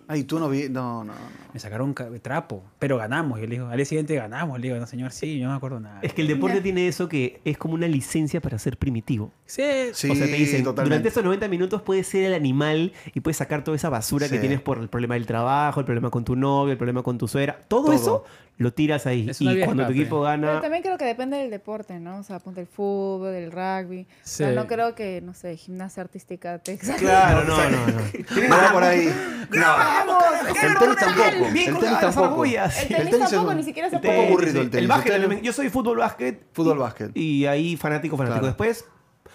Ay, tú no vi. No, no, no. me sacaron ca- trapo, pero ganamos. Y yo le digo, al día siguiente ganamos. Le digo, no, señor, sí, yo no me acuerdo nada. Es que el deporte tiene eso que es como una licencia para ser primitivo. Sí, Sí, o sea, te dicen, totalmente. durante estos 90 minutos puedes ser el animal y puedes sacar toda esa basura que tienes por el problema del trabajo, el problema con tu novio, el problema con tu suegra. Todo, Todo. eso lo tiras ahí. Es Y cuando tu equipo Pero gana... también creo que depende del deporte, ¿no? O sea, ponte el fútbol, el rugby. O sea, Sí. no creo que, no sé, gimnasia artística te Claro, no, no, no. Por ahí. No. El tenis tampoco. Bien El tenis tampoco. El tenis tampoco, ni siquiera se puede. tenis- aburrido el tenis. El yo soy fútbol, básquet. Fútbol, básquet. Y ahí fanático, fanático. Después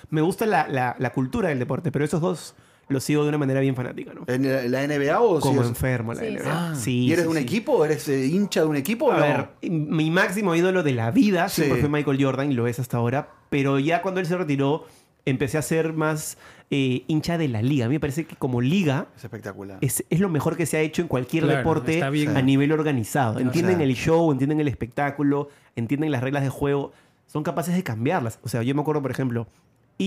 me gusta la, la- la cultura del deporte, pero esos dos los sigo de una manera bien fanática, ¿no? ¿En la NBA o Como enfermo la Sí, NBA. Ah, Sí, ¿Y eres sí, de un sí. equipo? ¿Eres eh, hincha de un equipo o A no? ver, mi máximo ídolo de la vida siempre fue Michael Jordan y lo es hasta ahora, pero ya cuando él se retiró empecé a ser más eh, hincha de la liga. A mí me parece que como liga Es espectacular. es, es lo mejor que se ha hecho en cualquier Claro, deporte a nivel organizado. Entienden sea. el show, entienden el espectáculo, entienden las reglas de juego, son capaces de cambiarlas. O sea, yo me acuerdo, por ejemplo,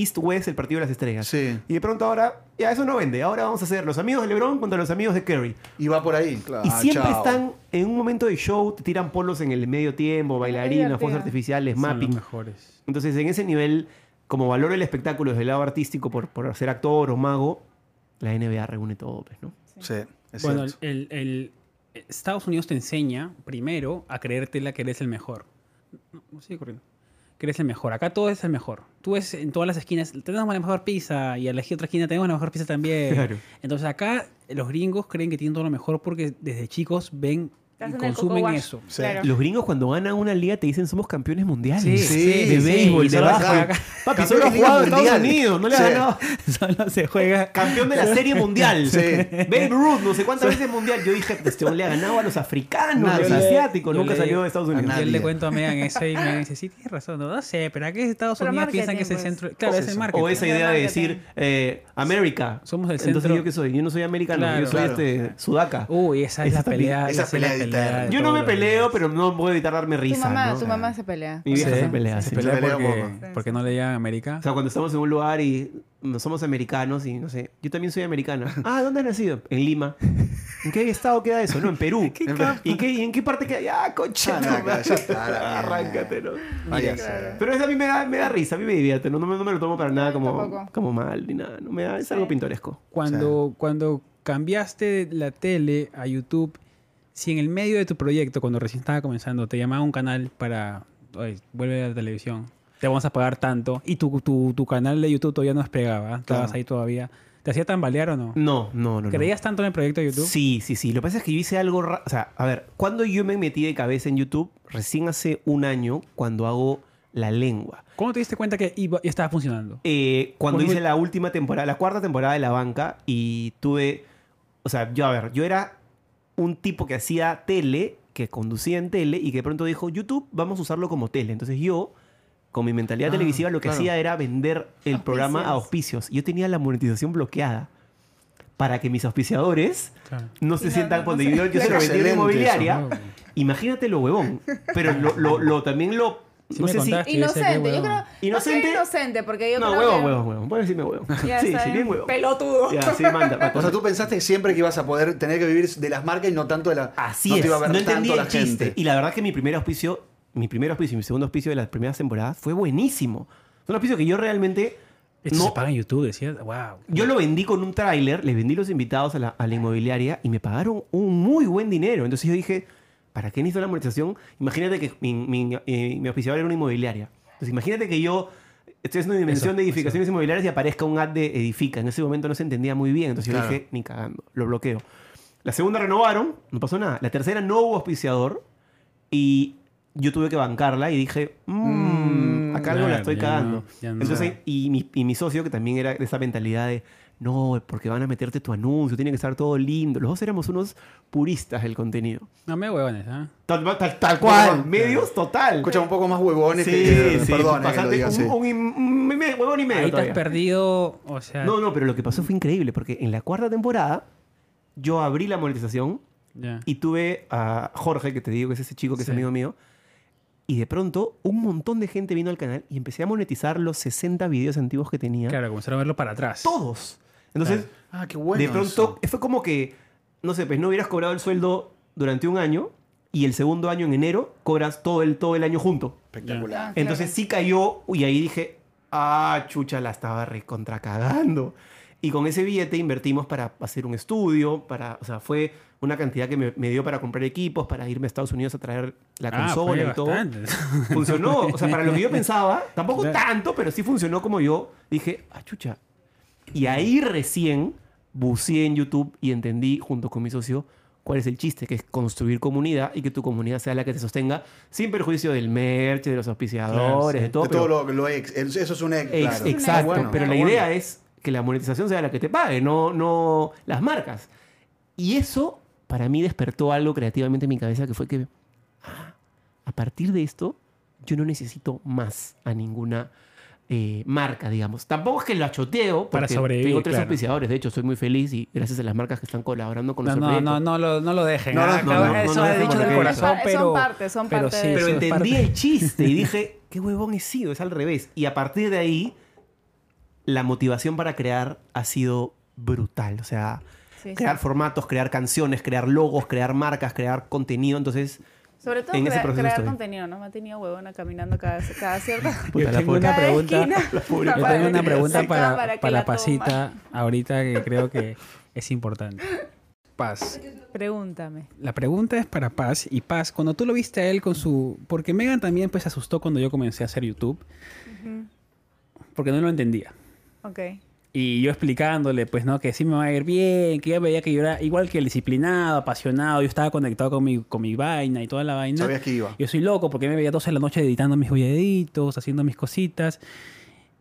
East-West, el partido de las estrellas. Sí. Y de pronto ahora, ya eso no vende. Ahora vamos a hacer los amigos de LeBron contra los amigos de Curry. Y va por ahí. Claro. Y siempre chao. están en un momento de show, te tiran polos en el medio tiempo, bailarinas, fuegos artificiales, son los mapping. mejores. Entonces, en ese nivel, como valoro el espectáculo desde el lado artístico por, por ser actor o mago, la NBA reúne todo, pues, ¿no? Sí, es Bueno, cierto. el, el- Estados Unidos te enseña primero a creértela que eres el mejor. No, no sigue corriendo. Que eres el mejor. Acá todo es el mejor. Tú ves en todas las esquinas, tenemos la mejor pizza y a la otra esquina tenemos la mejor pizza también. Claro. Entonces acá los gringos creen que tienen todo lo mejor porque desde chicos ven y consumen eso. Sí. Claro. Los gringos cuando ganan una liga te dicen somos campeones mundiales. Sí, Sí, de sí, béisbol, de acá. Papi, solo de ha Liga jugado en Estados. Unidos, no le ha Sí. ganado. Solo se juega. Campeón de la serie mundial. Sí. Babe Ruth, no sé cuántas veces mundial. Yo dije, este hombre le ha ganado a los africanos, a los asiáticos. Yo Nunca le- salió de Estados a Unidos. Yo le cuento a Megan eso y Megan dice, sí, tienes razón. No, no sé, pero aquí en Estados Pero Unidos piensan que es el centro... pues. Claro, Es el marketing. O esa idea de decir, eh, América. Somos el Entonces, centro- ¿yo qué soy? Yo no soy americano, yo soy este, sudaca. Uy, esa es la pelea. esa pelea Yo no me peleo, pero no puedo evitar darme Tu risa. mamá, ¿no? tu mamá se pelea. Mi vieja Sí, se pelea. Se sí. pelea porque, un poco. porque no le llegan a América. O sea, cuando estamos en un lugar y no somos americanos y no sé, yo también soy americana. Ah, ¿dónde has nacido? En Lima. ¿En qué estado queda eso? No, en Perú. ¿Y en qué, y en qué parte queda? Ah, concha. Ah, tu Arráncate, ¿no? Pero eso a mí me da, me da risa, a mí me divierte. No, no me, no me lo tomo para nada como, como mal ni nada. No me da, es algo pintoresco. Cuando, cuando cambiaste la tele a YouTube, si en el medio de tu proyecto, cuando recién estaba comenzando, te llamaba un canal para, "Oye, vuelve a la televisión, te vamos a pagar tanto, y tu, tu, tu canal de YouTube todavía no despegaba, estabas Claro. ahí todavía, ¿te hacía tambalear o no? No, no, no. no. ¿Creías tanto en el proyecto de YouTube? Sí, sí, sí. Lo que pasa es que yo hice algo... ra- O sea, a ver, cuando yo me metí de cabeza en YouTube, recién hace un año, cuando hago la lengua. ¿Cómo te diste cuenta que iba, estaba funcionando? Eh, cuando hice muy- la última temporada, la cuarta temporada de La Banca, y tuve... O sea, yo, a ver, yo era un tipo que hacía tele, que conducía en tele, y que de pronto dijo, YouTube, vamos a usarlo como tele. Entonces yo con mi mentalidad Ah, televisiva, lo que claro. hacía era vender el programa a auspicios. Yo tenía la monetización bloqueada para que mis auspiciadores Claro. no se sientan no, cuando no yo, sé. yo se lo vendí a una Excelente inmobiliaria. eso, ¿no? Imagínate lo huevón. Pero lo, lo- lo- también lo. Sí no sé si. Inocente, yo creo. ¿Inocente? No inocente, porque yo No, creo huevón, que huevón, huevón. Puedes decirme huevón. Ya sí, sí, bien huevón. Pelotudo. Ya, sí, manda. manda. O sea, tú pensaste siempre que ibas a poder tener que vivir de las marcas y no tanto de la. Así no es. te iba a ver no la el chiste. gente. Y la verdad que mi primer auspicio, mi primer auspicio y mi segundo auspicio de las primeras temporadas fue buenísimo. Fue un auspicio que yo realmente Esto no. se paga en YouTube, decía, wow. Yo lo vendí con un tráiler, les vendí los invitados a la, a la inmobiliaria y me pagaron un muy buen dinero. Entonces yo dije, ¿para qué necesito la monetización? Imagínate que mi, mi, eh, mi auspiciador era una inmobiliaria. Entonces imagínate que yo estoy haciendo una dimensión Eso, de edificaciones inmobiliarias y aparezca un ad de Edifica. En ese momento no se entendía muy bien. Entonces Claro. yo dije, ni cagando, lo bloqueo. La segunda renovaron, no pasó nada. La tercera no hubo auspiciador y yo tuve que bancarla y dije, mmm, Mm, acá algo la estoy cagando. no, ya no. Entonces, y mi, y mi socio, que también era de esa mentalidad de, no, porque van a meterte tu anuncio, tiene que estar todo lindo. Los dos éramos unos puristas del contenido. No me huevones, ¿ah? Tal, tal, tal cual, medios total. Escucha un poco más huevones sí, que. sí, perdón, eh, un, así. un, un- un- un huevón y medio Ahí te has perdido, o sea... No, no, pero lo que pasó fue increíble, porque en la cuarta temporada yo abrí la monetización y tuve a Jorge, que te digo que es ese chico que Sí. es amigo mío, y de pronto un montón de gente vino al canal y empecé a monetizar los 60 videos antiguos que tenía. Claro, comenzaron a verlo para atrás. Todos. Entonces, Ah, qué bueno. de pronto, eso. fue como que, no sé, pues no hubieras cobrado el sueldo durante un año y el segundo año en enero cobras todo el, todo el año junto. Espectacular. Ah, Entonces claro. sí cayó y ahí dije, ah, chucha, la estaba recontracagando. Y con ese billete invertimos para hacer un estudio, para, o sea, fue una cantidad que me, me dio para comprar equipos, para irme a Estados Unidos a traer la Ah, consola fue y todo. bastante. Funcionó, o sea, para lo que yo pensaba, tampoco Claro. tanto, pero sí funcionó como yo dije, ah, chucha. Y ahí recién buceé en YouTube y entendí, junto con mi socio, cuál es el chiste, que es construir comunidad y que tu comunidad sea la que te sostenga, sin perjuicio del merch, de los auspiciadores, sí. de todo. de todo lo, lo ex. Eso es un ex. Ex- claro. exacto, Bueno, pero la está idea es que la monetización sea la que te pague, no, no las marcas. Y eso para mí despertó algo creativamente en mi cabeza que fue que ah, a partir de esto yo no necesito más a ninguna eh, marca, digamos. Tampoco es que lo achoteo, Para sobrevivir, tengo tres claro. auspiciadores. De hecho, soy muy feliz y gracias a las marcas que están colaborando con No, nuestro no, no, no lo, no lo dejen. No, ah, no, acaba- no, no, eso no, dicho del corazón, son pero... parte, son pero parte sí, de Pero eso es entendí parte. el chiste y dije, qué huevón he sido, es al revés. Y a partir de ahí, la motivación para crear ha sido brutal. O sea, Sí, sí. crear formatos, crear canciones, crear logos, crear marcas, crear contenido. Entonces, Sobre todo en ese crea- proceso crear estoy. contenido, ¿no? Me ha tenido huevona caminando cada, cada cierta... Puta, Yo la tengo una cada pregunta, esquina. yo Para tengo una pregunta para, para la. Pasita ahorita que creo que es importante. Paz. Pregúntame. La pregunta es para Paz. Y Paz, cuando tú lo viste a él con su... Porque Megan también pues se asustó cuando yo comencé a hacer YouTube. Porque no lo entendía. Ok. Y yo explicándole, pues, ¿no? Que sí me va a ir bien, que ya veía que yo era igual que el disciplinado, apasionado, yo estaba conectado con mi, con mi vaina y toda la vaina. Sabías que iba. Yo soy loco porque me veía 12 de la noche editando mis videitos, haciendo mis cositas.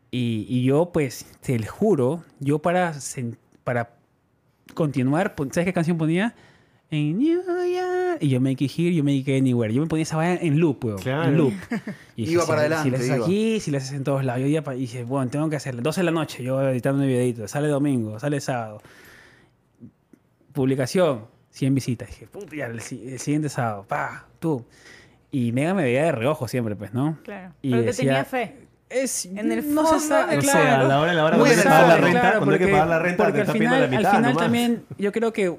Y, y yo, pues, te lo juro, yo para, para continuar, ¿sabes qué canción ponía? En New York. Y yo make it here, yo make it anywhere. Yo me ponía esa vaina en loop, weón. Claro. En loop. Y Iba si- para si- adelante, Si la haces iba. aquí, si la haces en todos lados. Yo pa- y dije, bueno, tengo que hacerlo. 12 de la noche, yo editando mi videito. Sale domingo, sale sábado. Publicación, 100 visitas. Dije, puta, ya, el, el siguiente sábado, pa, tú. Y Mega me veía de reojo siempre, pues, ¿no? Claro. Y Pero decía- tenía fe. Es, En el no se fondo sabe, del- o claro. sea, a la hora, a la hora cuando hay que pagar la renta, Claro, cuando hay que pagar la renta, porque te al estás final, la mitad al final nomás. también, yo creo que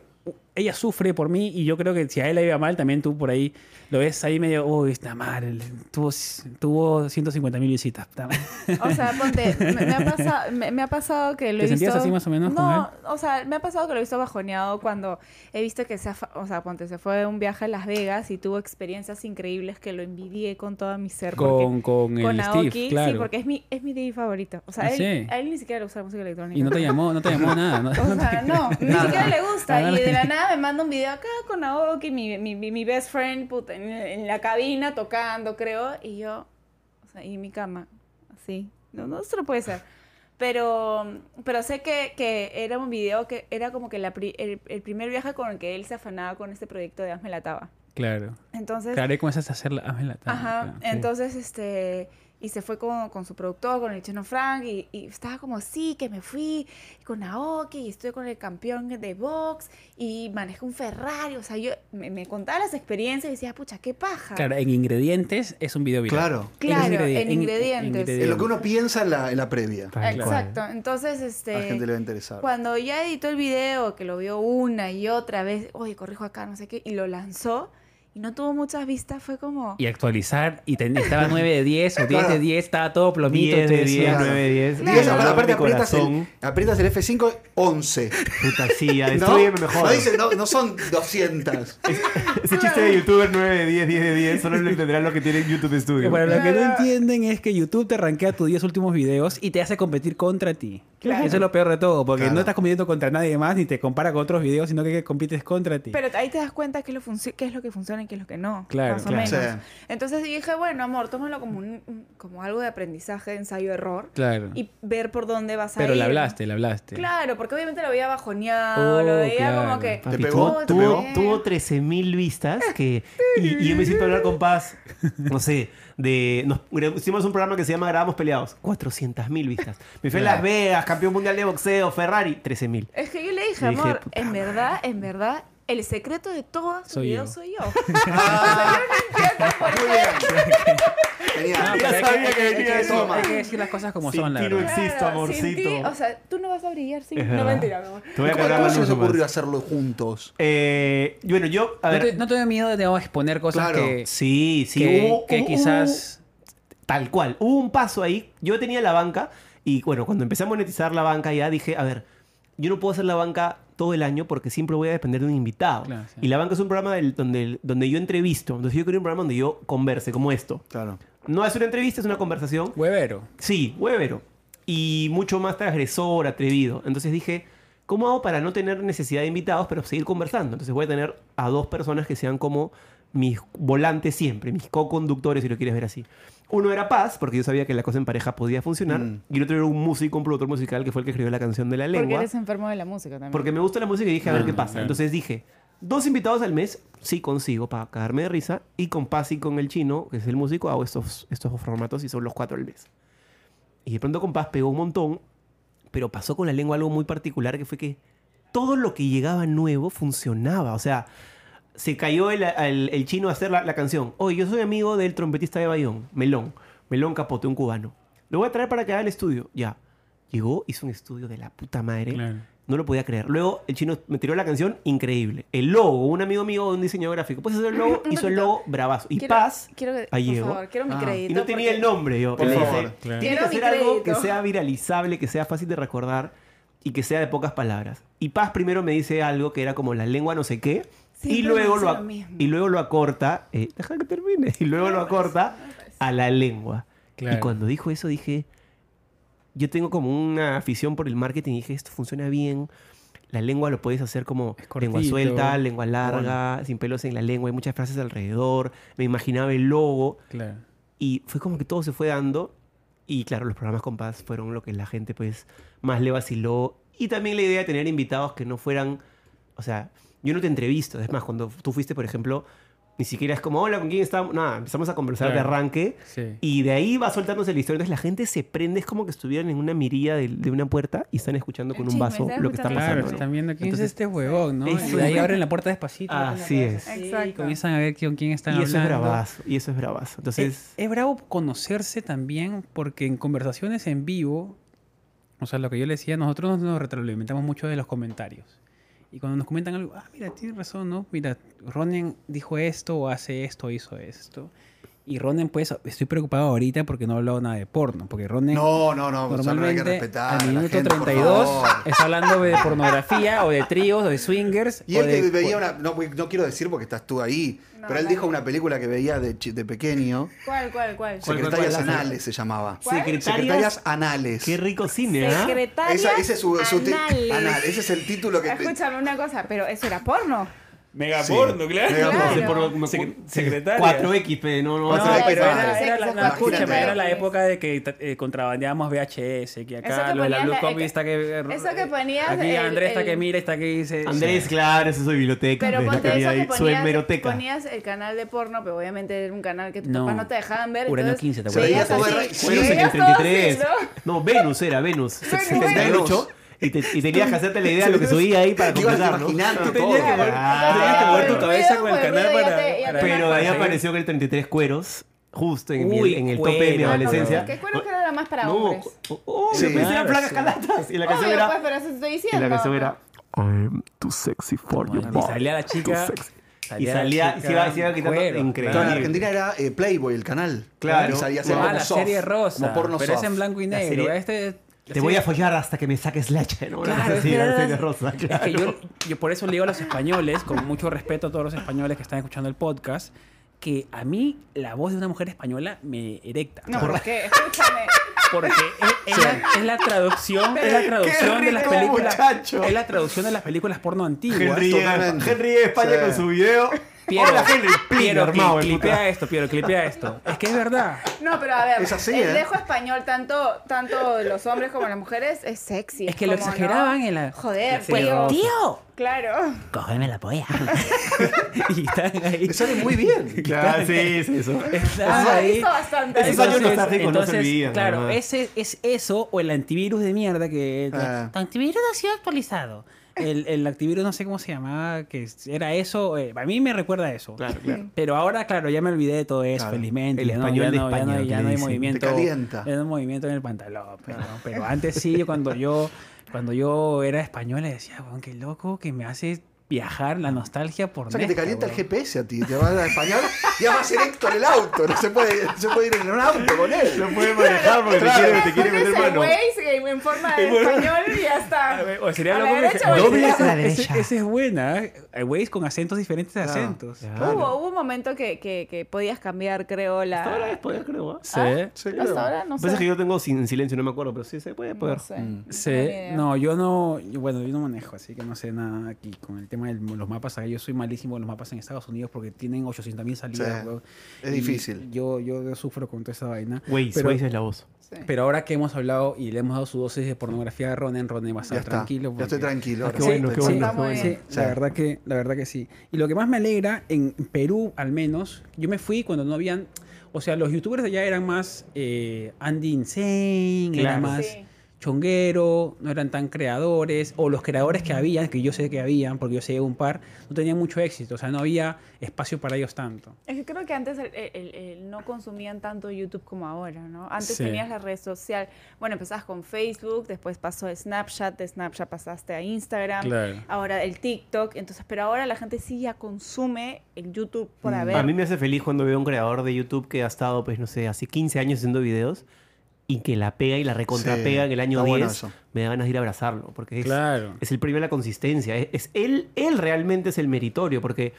ella sufre por mí y yo creo que si a él le iba mal, también tú por ahí lo ves ahí medio, uy, está mal, tuvo, tuvo 150 mil visitas. puta madre". O sea, ponte, me, me ha pasado, me, me ha pasado que lo he ¿Te sentías visto... así más o menos No, o sea, me ha pasado que lo he visto bajoneado cuando he visto que se ha, o sea, ponte, se fue a un viaje a Las Vegas y tuvo experiencias increíbles que lo envidié con todo mi ser. porque- Con, con el con Steve, Aoki, claro. sí, porque es mi, es mi DJ favorito. O sea, Ah, él- sí. a él ni siquiera le gusta la música electrónica. Y no te llamó, no te llamó nada. ¿no? O sea, no, ni Nada. siquiera le gusta. Nada. Y de la nada me manda un video acá con Aoki, mi, mi, mi, best friend, puta, en, en la cabina tocando, creo. Y yo, o sea, y mi cama, así. No, no, esto no puede ser. Pero, pero sé que, que era un video que era como que la pri- el, el primer viaje con el que él se afanaba con este proyecto de Hazme la Taba. Claro. Entonces, Claro, y comienzas a hacer la... hazme la tabla, Ajá, claro, sí. entonces, este, y se fue con, con su productor, con el chino Frank, y, y estaba como, sí, que me fui con Naoki, y estoy con el campeón de box, y manejé un Ferrari, o sea, yo me, me contaba las experiencias y decía, pucha, qué paja. Claro, en ingredientes es un video viral. Claro. Claro, ingredi- en ingredientes. Es lo que uno piensa en la, en la previa. Tal cual. Exacto, entonces, A este... la gente le va a interesar. Cuando ya editó el video, que lo vio una y otra vez, oye, corrijo acá, no sé qué, y lo lanzó y no tuvo muchas vistas, fue como... Y actualizar, y ten- estaba 9 de 10 o 10 Claro. de 10, estaba todo plomito. 10 tú de decías, 10, Claro. 9 de 10. Claro. Diez, Me aparte, aprietas, el, aprietas el F5, 11. Puta, sí, ya, ¿No? mejor. No, dice, no, no son 200. Ese chiste de youtuber 9 de 10, 10 de 10, solo lo entenderán los que tienen YouTube Studio. Para lo que no Claro. entienden es que YouTube te rankea tus 10 últimos videos y te hace competir contra ti. Claro. Eso es lo peor de todo, porque Claro. no estás compitiendo contra nadie más ni te compara con otros videos, sino que compites contra ti. Pero ahí te das cuenta qué es, lo funci- qué es lo que funciona y qué es lo que no. Claro, más o claro. menos. Sí. Entonces dije, bueno, amor, tómalo como, un- como algo de aprendizaje, ensayo-error. claro. Y ver por dónde vas a ir. Pero le hablaste, le hablaste. Claro, porque obviamente lo veía bajoneado, lo Oh, veía claro. como que... Papi, ¿Te pegó? Tuvo, ¿Te pegó? tuvo 13.000 vistas que, y, y yo me siento hablar con Paz, no sé, de... Nos, hicimos un programa que se llama Grabamos Peleados. 400.000 vistas. Me fui a Las Vegas, campeón mundial de boxeo, Ferrari, 13.000. Es que yo le dije, amor, en verdad, en verdad, el secreto de todos sus Soy videos yo. soy yo. Ah, muy bien. Genial. No, Ya sabía que hay venía eso. Hay que decir las cosas como Sin son, la ti no verdad. existe. Sin ti, amorcito. o sea, tú no vas a brillar sin... Es No, verdad. mentira, mi amor. Te voy a ¿Cómo, se les ocurrió hacerlo juntos? Eh, bueno, yo, a No ver... te, no te da miedo de exponer cosas Claro. que, Sí, sí, que, hubo- que hubo- quizás... Tal cual. Hubo un paso ahí. Yo tenía la banca y bueno, cuando empecé a monetizar la banca ya dije, a ver, yo no puedo hacer la banca todo el año porque siempre voy a depender de un invitado. Claro, sí. Y la banca es un programa del- donde, donde yo entrevisto. Entonces yo quería un programa donde yo converse, como esto. Claro. No es una entrevista, es una conversación. Huevero. Sí, huevero. Y mucho más transgresor, atrevido. Entonces dije, ¿cómo hago para no tener necesidad de invitados, pero seguir conversando? Entonces voy a tener a dos personas que sean como mis volantes siempre, mis co-conductores, si lo quieres ver así. Uno era Paz, porque yo sabía que la cosa en pareja podía funcionar. Mm. Y el otro era un músico, un productor musical, que fue el que escribió la canción de la Porque lengua. eres enfermo de la música también. Porque me gusta la música y dije, a ver qué pasa. claro. Entonces dije, dos invitados al mes, sí consigo para cagarme de risa. Y con Paz y con el chino, que es el músico, hago estos, estos formatos y son los cuatro al mes. Y de pronto con Paz pegó un montón, pero pasó con la lengua algo muy particular, que fue que todo lo que llegaba nuevo funcionaba. O sea, se cayó el, el- el chino a hacer la, la canción. Oye, yo soy amigo del trompetista de Bayón, Melón. Melón Capote, un cubano. Lo voy a traer para que haga el estudio. Ya. Llegó, hizo un estudio de la puta madre. Claro. No lo podía creer. Luego el chino me tiró la canción, increíble. El logo, un amigo mío, un diseñador gráfico. ¿Puedes hacer el logo? Hizo el logo bravazo. Y Quiero- Paz, quiero que, ahí por llegó. favor, quiero mi Ah. crédito. y no tenía porque- el nombre yo. Por Le favor. Claro. Tiene que hacer algo que sea viralizable, que sea fácil de recordar y que sea de pocas palabras. Y Paz primero me dice algo que era como la lengua no sé qué. Y luego, lo, lo y luego lo acorta. eh, deja que termine. Y luego lo acorta a la lengua. Claro. Y cuando dijo eso dije, yo tengo como una afición por el marketing y dije, esto funciona bien. La lengua lo puedes hacer como lengua suelta, lengua larga, sin pelos en la lengua, hay muchas frases alrededor. Me imaginaba el logo. Claro. Y fue como que todo se fue dando. Y claro, los programas con Paz fueron lo que la gente pues más le vaciló. Y también la idea de tener invitados que no fueran... O sea, yo no te entrevisto. Es más, cuando tú fuiste, por ejemplo, ni siquiera es como, hola, ¿con quién estamos? Nada, empezamos a conversar de arranque. Sí. Y de ahí va soltándose la historia. Entonces la gente se prende, es como que estuvieran en una mirilla de, de una puerta y están escuchando con un vaso lo que está pasando. Claro, ¿no? están viendo quién Entonces, es este huevón, ¿no? eso Y de ahí abren la puerta despacito. Así es. Exacto. Y comienzan a ver con quién están Y eso es hablando. bravazo. Y eso es bravazo. Entonces, Es, es bravo conocerse también porque en conversaciones en vivo, o sea, lo que yo le decía, nosotros nos retroalimentamos mucho de los comentarios. Y cuando nos comentan algo, ah, mira, tienes razón, ¿no? Mira, Ronen dijo esto o hace esto hizo esto. Y Ronen, pues, estoy preocupado ahorita porque no ha hablado nada de porno. Porque Ronen No, no, no. pues, solo hay que normalmente respetar. a al la minuto gente, por 32 favor. está hablando de pornografía o de tríos o de swingers. Y o él de- que veía una. No, no quiero decir porque estás tú ahí. No, pero él dijo una película que veía de, de pequeño. ¿Cuál, cuál, cuál? ¿Cuál, Secretarias cuál, cuál? Anales se llamaba. Secretarias- Secretarias Anales. qué rico cine, ¿ah? Secretarias Esa- ese es su, su anales. anal, ese es el título que te- Escúchame una cosa, pero eso era porno. Mega Sí, porno, claro. mega No sé, Claro. por- me- Sec- secretaria. 4X, pero no, no, No, pero eso, era, eso, era eso, la, eso, escúchame, era la época de que eh, contrabandeábamos VHS, que Eso acá que lo de la ponías Blue la- Combi que- está que... eso que ponías Aquí el- Andrés está el- que mira, está que dice... Andrés, claro, esa es su biblioteca. Pero la ponte eso había que ahí, su ponías, hemeroteca. ponías el canal de porno, pero obviamente era un canal que tus No. papás no te dejaban ver. Entonces 15, ¿te acuerdas? veías Se veía así, todo Venus en el veías todo así, 33. ¿no? No, Venus era Venus. Venus, 78. Y, te- y tenías que hacerte la idea de lo que subía ahí para completar, ¿no? imaginando Tenías todo. que mover tu cabeza con el canal para... te- Pero ahí apareció que el 33 cueros, justo en, mi- Uy, en el tope de mi cuero. Ah, adolescencia. que cuero que era más para No, hombres. oh, oh, Sí. yo pensé en Claro, placas sí. calatas. Y la canción Obvio, era. pues, pero eso te estoy Y diciendo. la canción era. I'm too sexy for you. Y salía la chica... Y salía, y se iba, se iba quitando cuero, increíble. Claro, en Argentina era eh, Playboy el canal. Claro. Y salía Ah, como la soft, serie rosa. Como porno pero es en blanco y La negro. serie- Este, Te voy a follar hasta que me saques leche, ¿no? Claro, era- serie rosa. Es que claro. yo, yo por eso le digo a los españoles, con mucho respeto a todos los españoles que están escuchando el podcast, que a mí la voz de una mujer española me erecta. No, porque, escúchame. Porque es, es la, es la traducción, es la traducción de las rico, películas. muchacho. Es la traducción de las películas porno antiguas. Henry. Henry España Sí. con su video. Piero, Hola Henry, Piero, armado, cli- clipea esto, Piero, clipea esto. Es que es verdad. No, pero a ver, Es así, el ¿eh? dejo español, tanto, tanto los hombres como las mujeres, es sexy. Es que lo exageraban ¿no? en la- Joder, Sí, tío. Claro. Cógeme la polla. y están ahí. Le sale muy bien. Claro, sí, es eso. Están Eso ahí. hizo bastante. Esos años nostálgicos no se olvidan, Claro, ese es eso o el antivirus de mierda que Ah. tu antivirus ha sido actualizado. El, el antivirus no sé cómo se llamaba, que era eso, eh, a mí me recuerda a eso. Claro, claro. Pero ahora, claro, ya me olvidé de todo eso, Claro. felizmente. El ya no- español ya de no, ya no- ya hay movimiento. Ya no hay movimiento en el pantalón. Pero, pero antes sí, yo cuando yo, cuando yo era español, le decía, qué loco que me hace viajar la nostalgia por O sea que te calienta el weón". GPS a ti, te vas a español y vas a Héctor el auto, no se puede, no se puede ir en un auto con él. No puede manejar porque Claro. te quiere, te quiere Pones meter el mano. Waze en- en forma de español y ya está. O sería es buena. ¿eh? Hay Waze con acentos diferentes de Claro. acentos. Claro. Hubo, hubo un momento que, que, que podías cambiar, creo, la... Hasta ahora es poder, creo. ¿ah? Sí. Sí, Hasta ahora no sé. Pasa que yo tengo sin silencio, no me acuerdo, pero sí se puede poder. No sé. Mm. No Sí, no, yo no, yo- bueno, yo no manejo, así que no sé nada aquí con el tema de los mapas. Acá yo soy malísimo en los mapas en Estados Unidos porque tienen 800.000 salidas. Sí, weón. es Y difícil. Yo, yo sufro con toda esa vaina. Waze, pero, Waze es la voz. Sí. pero ahora que hemos hablado y le hemos dado su dosis de pornografía a Ronen, Ronen va a estar tranquilo. Ya estoy porque- tranquilo. Ah, ahora qué sí, bueno, qué Sí. Sí. la verdad que la verdad que sí. Y lo que más me alegra en Perú al menos, yo me fui cuando no habían, o sea, los youtubers de allá eran más eh, Andy Insane, era Claro. más Sí. Chonguero, no eran tan creadores o los creadores que habían, que yo sé que habían porque yo sé un par, no tenían mucho éxito, o sea, no había espacio para ellos tanto. Es que creo que antes el- el- el- no consumían tanto YouTube como ahora, ¿no? Antes Sí. tenías la red social. Bueno, empezabas con Facebook, después pasó a Snapchat, de Snapchat pasaste a Instagram, Claro. ahora el TikTok. Entonces, pero ahora la gente sí ya consume el YouTube por Mm. haber. A mí me hace feliz cuando veo un creador de YouTube que ha estado, pues, no sé, hace 15 años haciendo videos y que la pega y la recontrapega Sí, en el año está 10. bueno eso. me da ganas de ir a abrazarlo, porque es, Claro. es el primero de la consistencia. Es, es él, él realmente es el meritorio, porque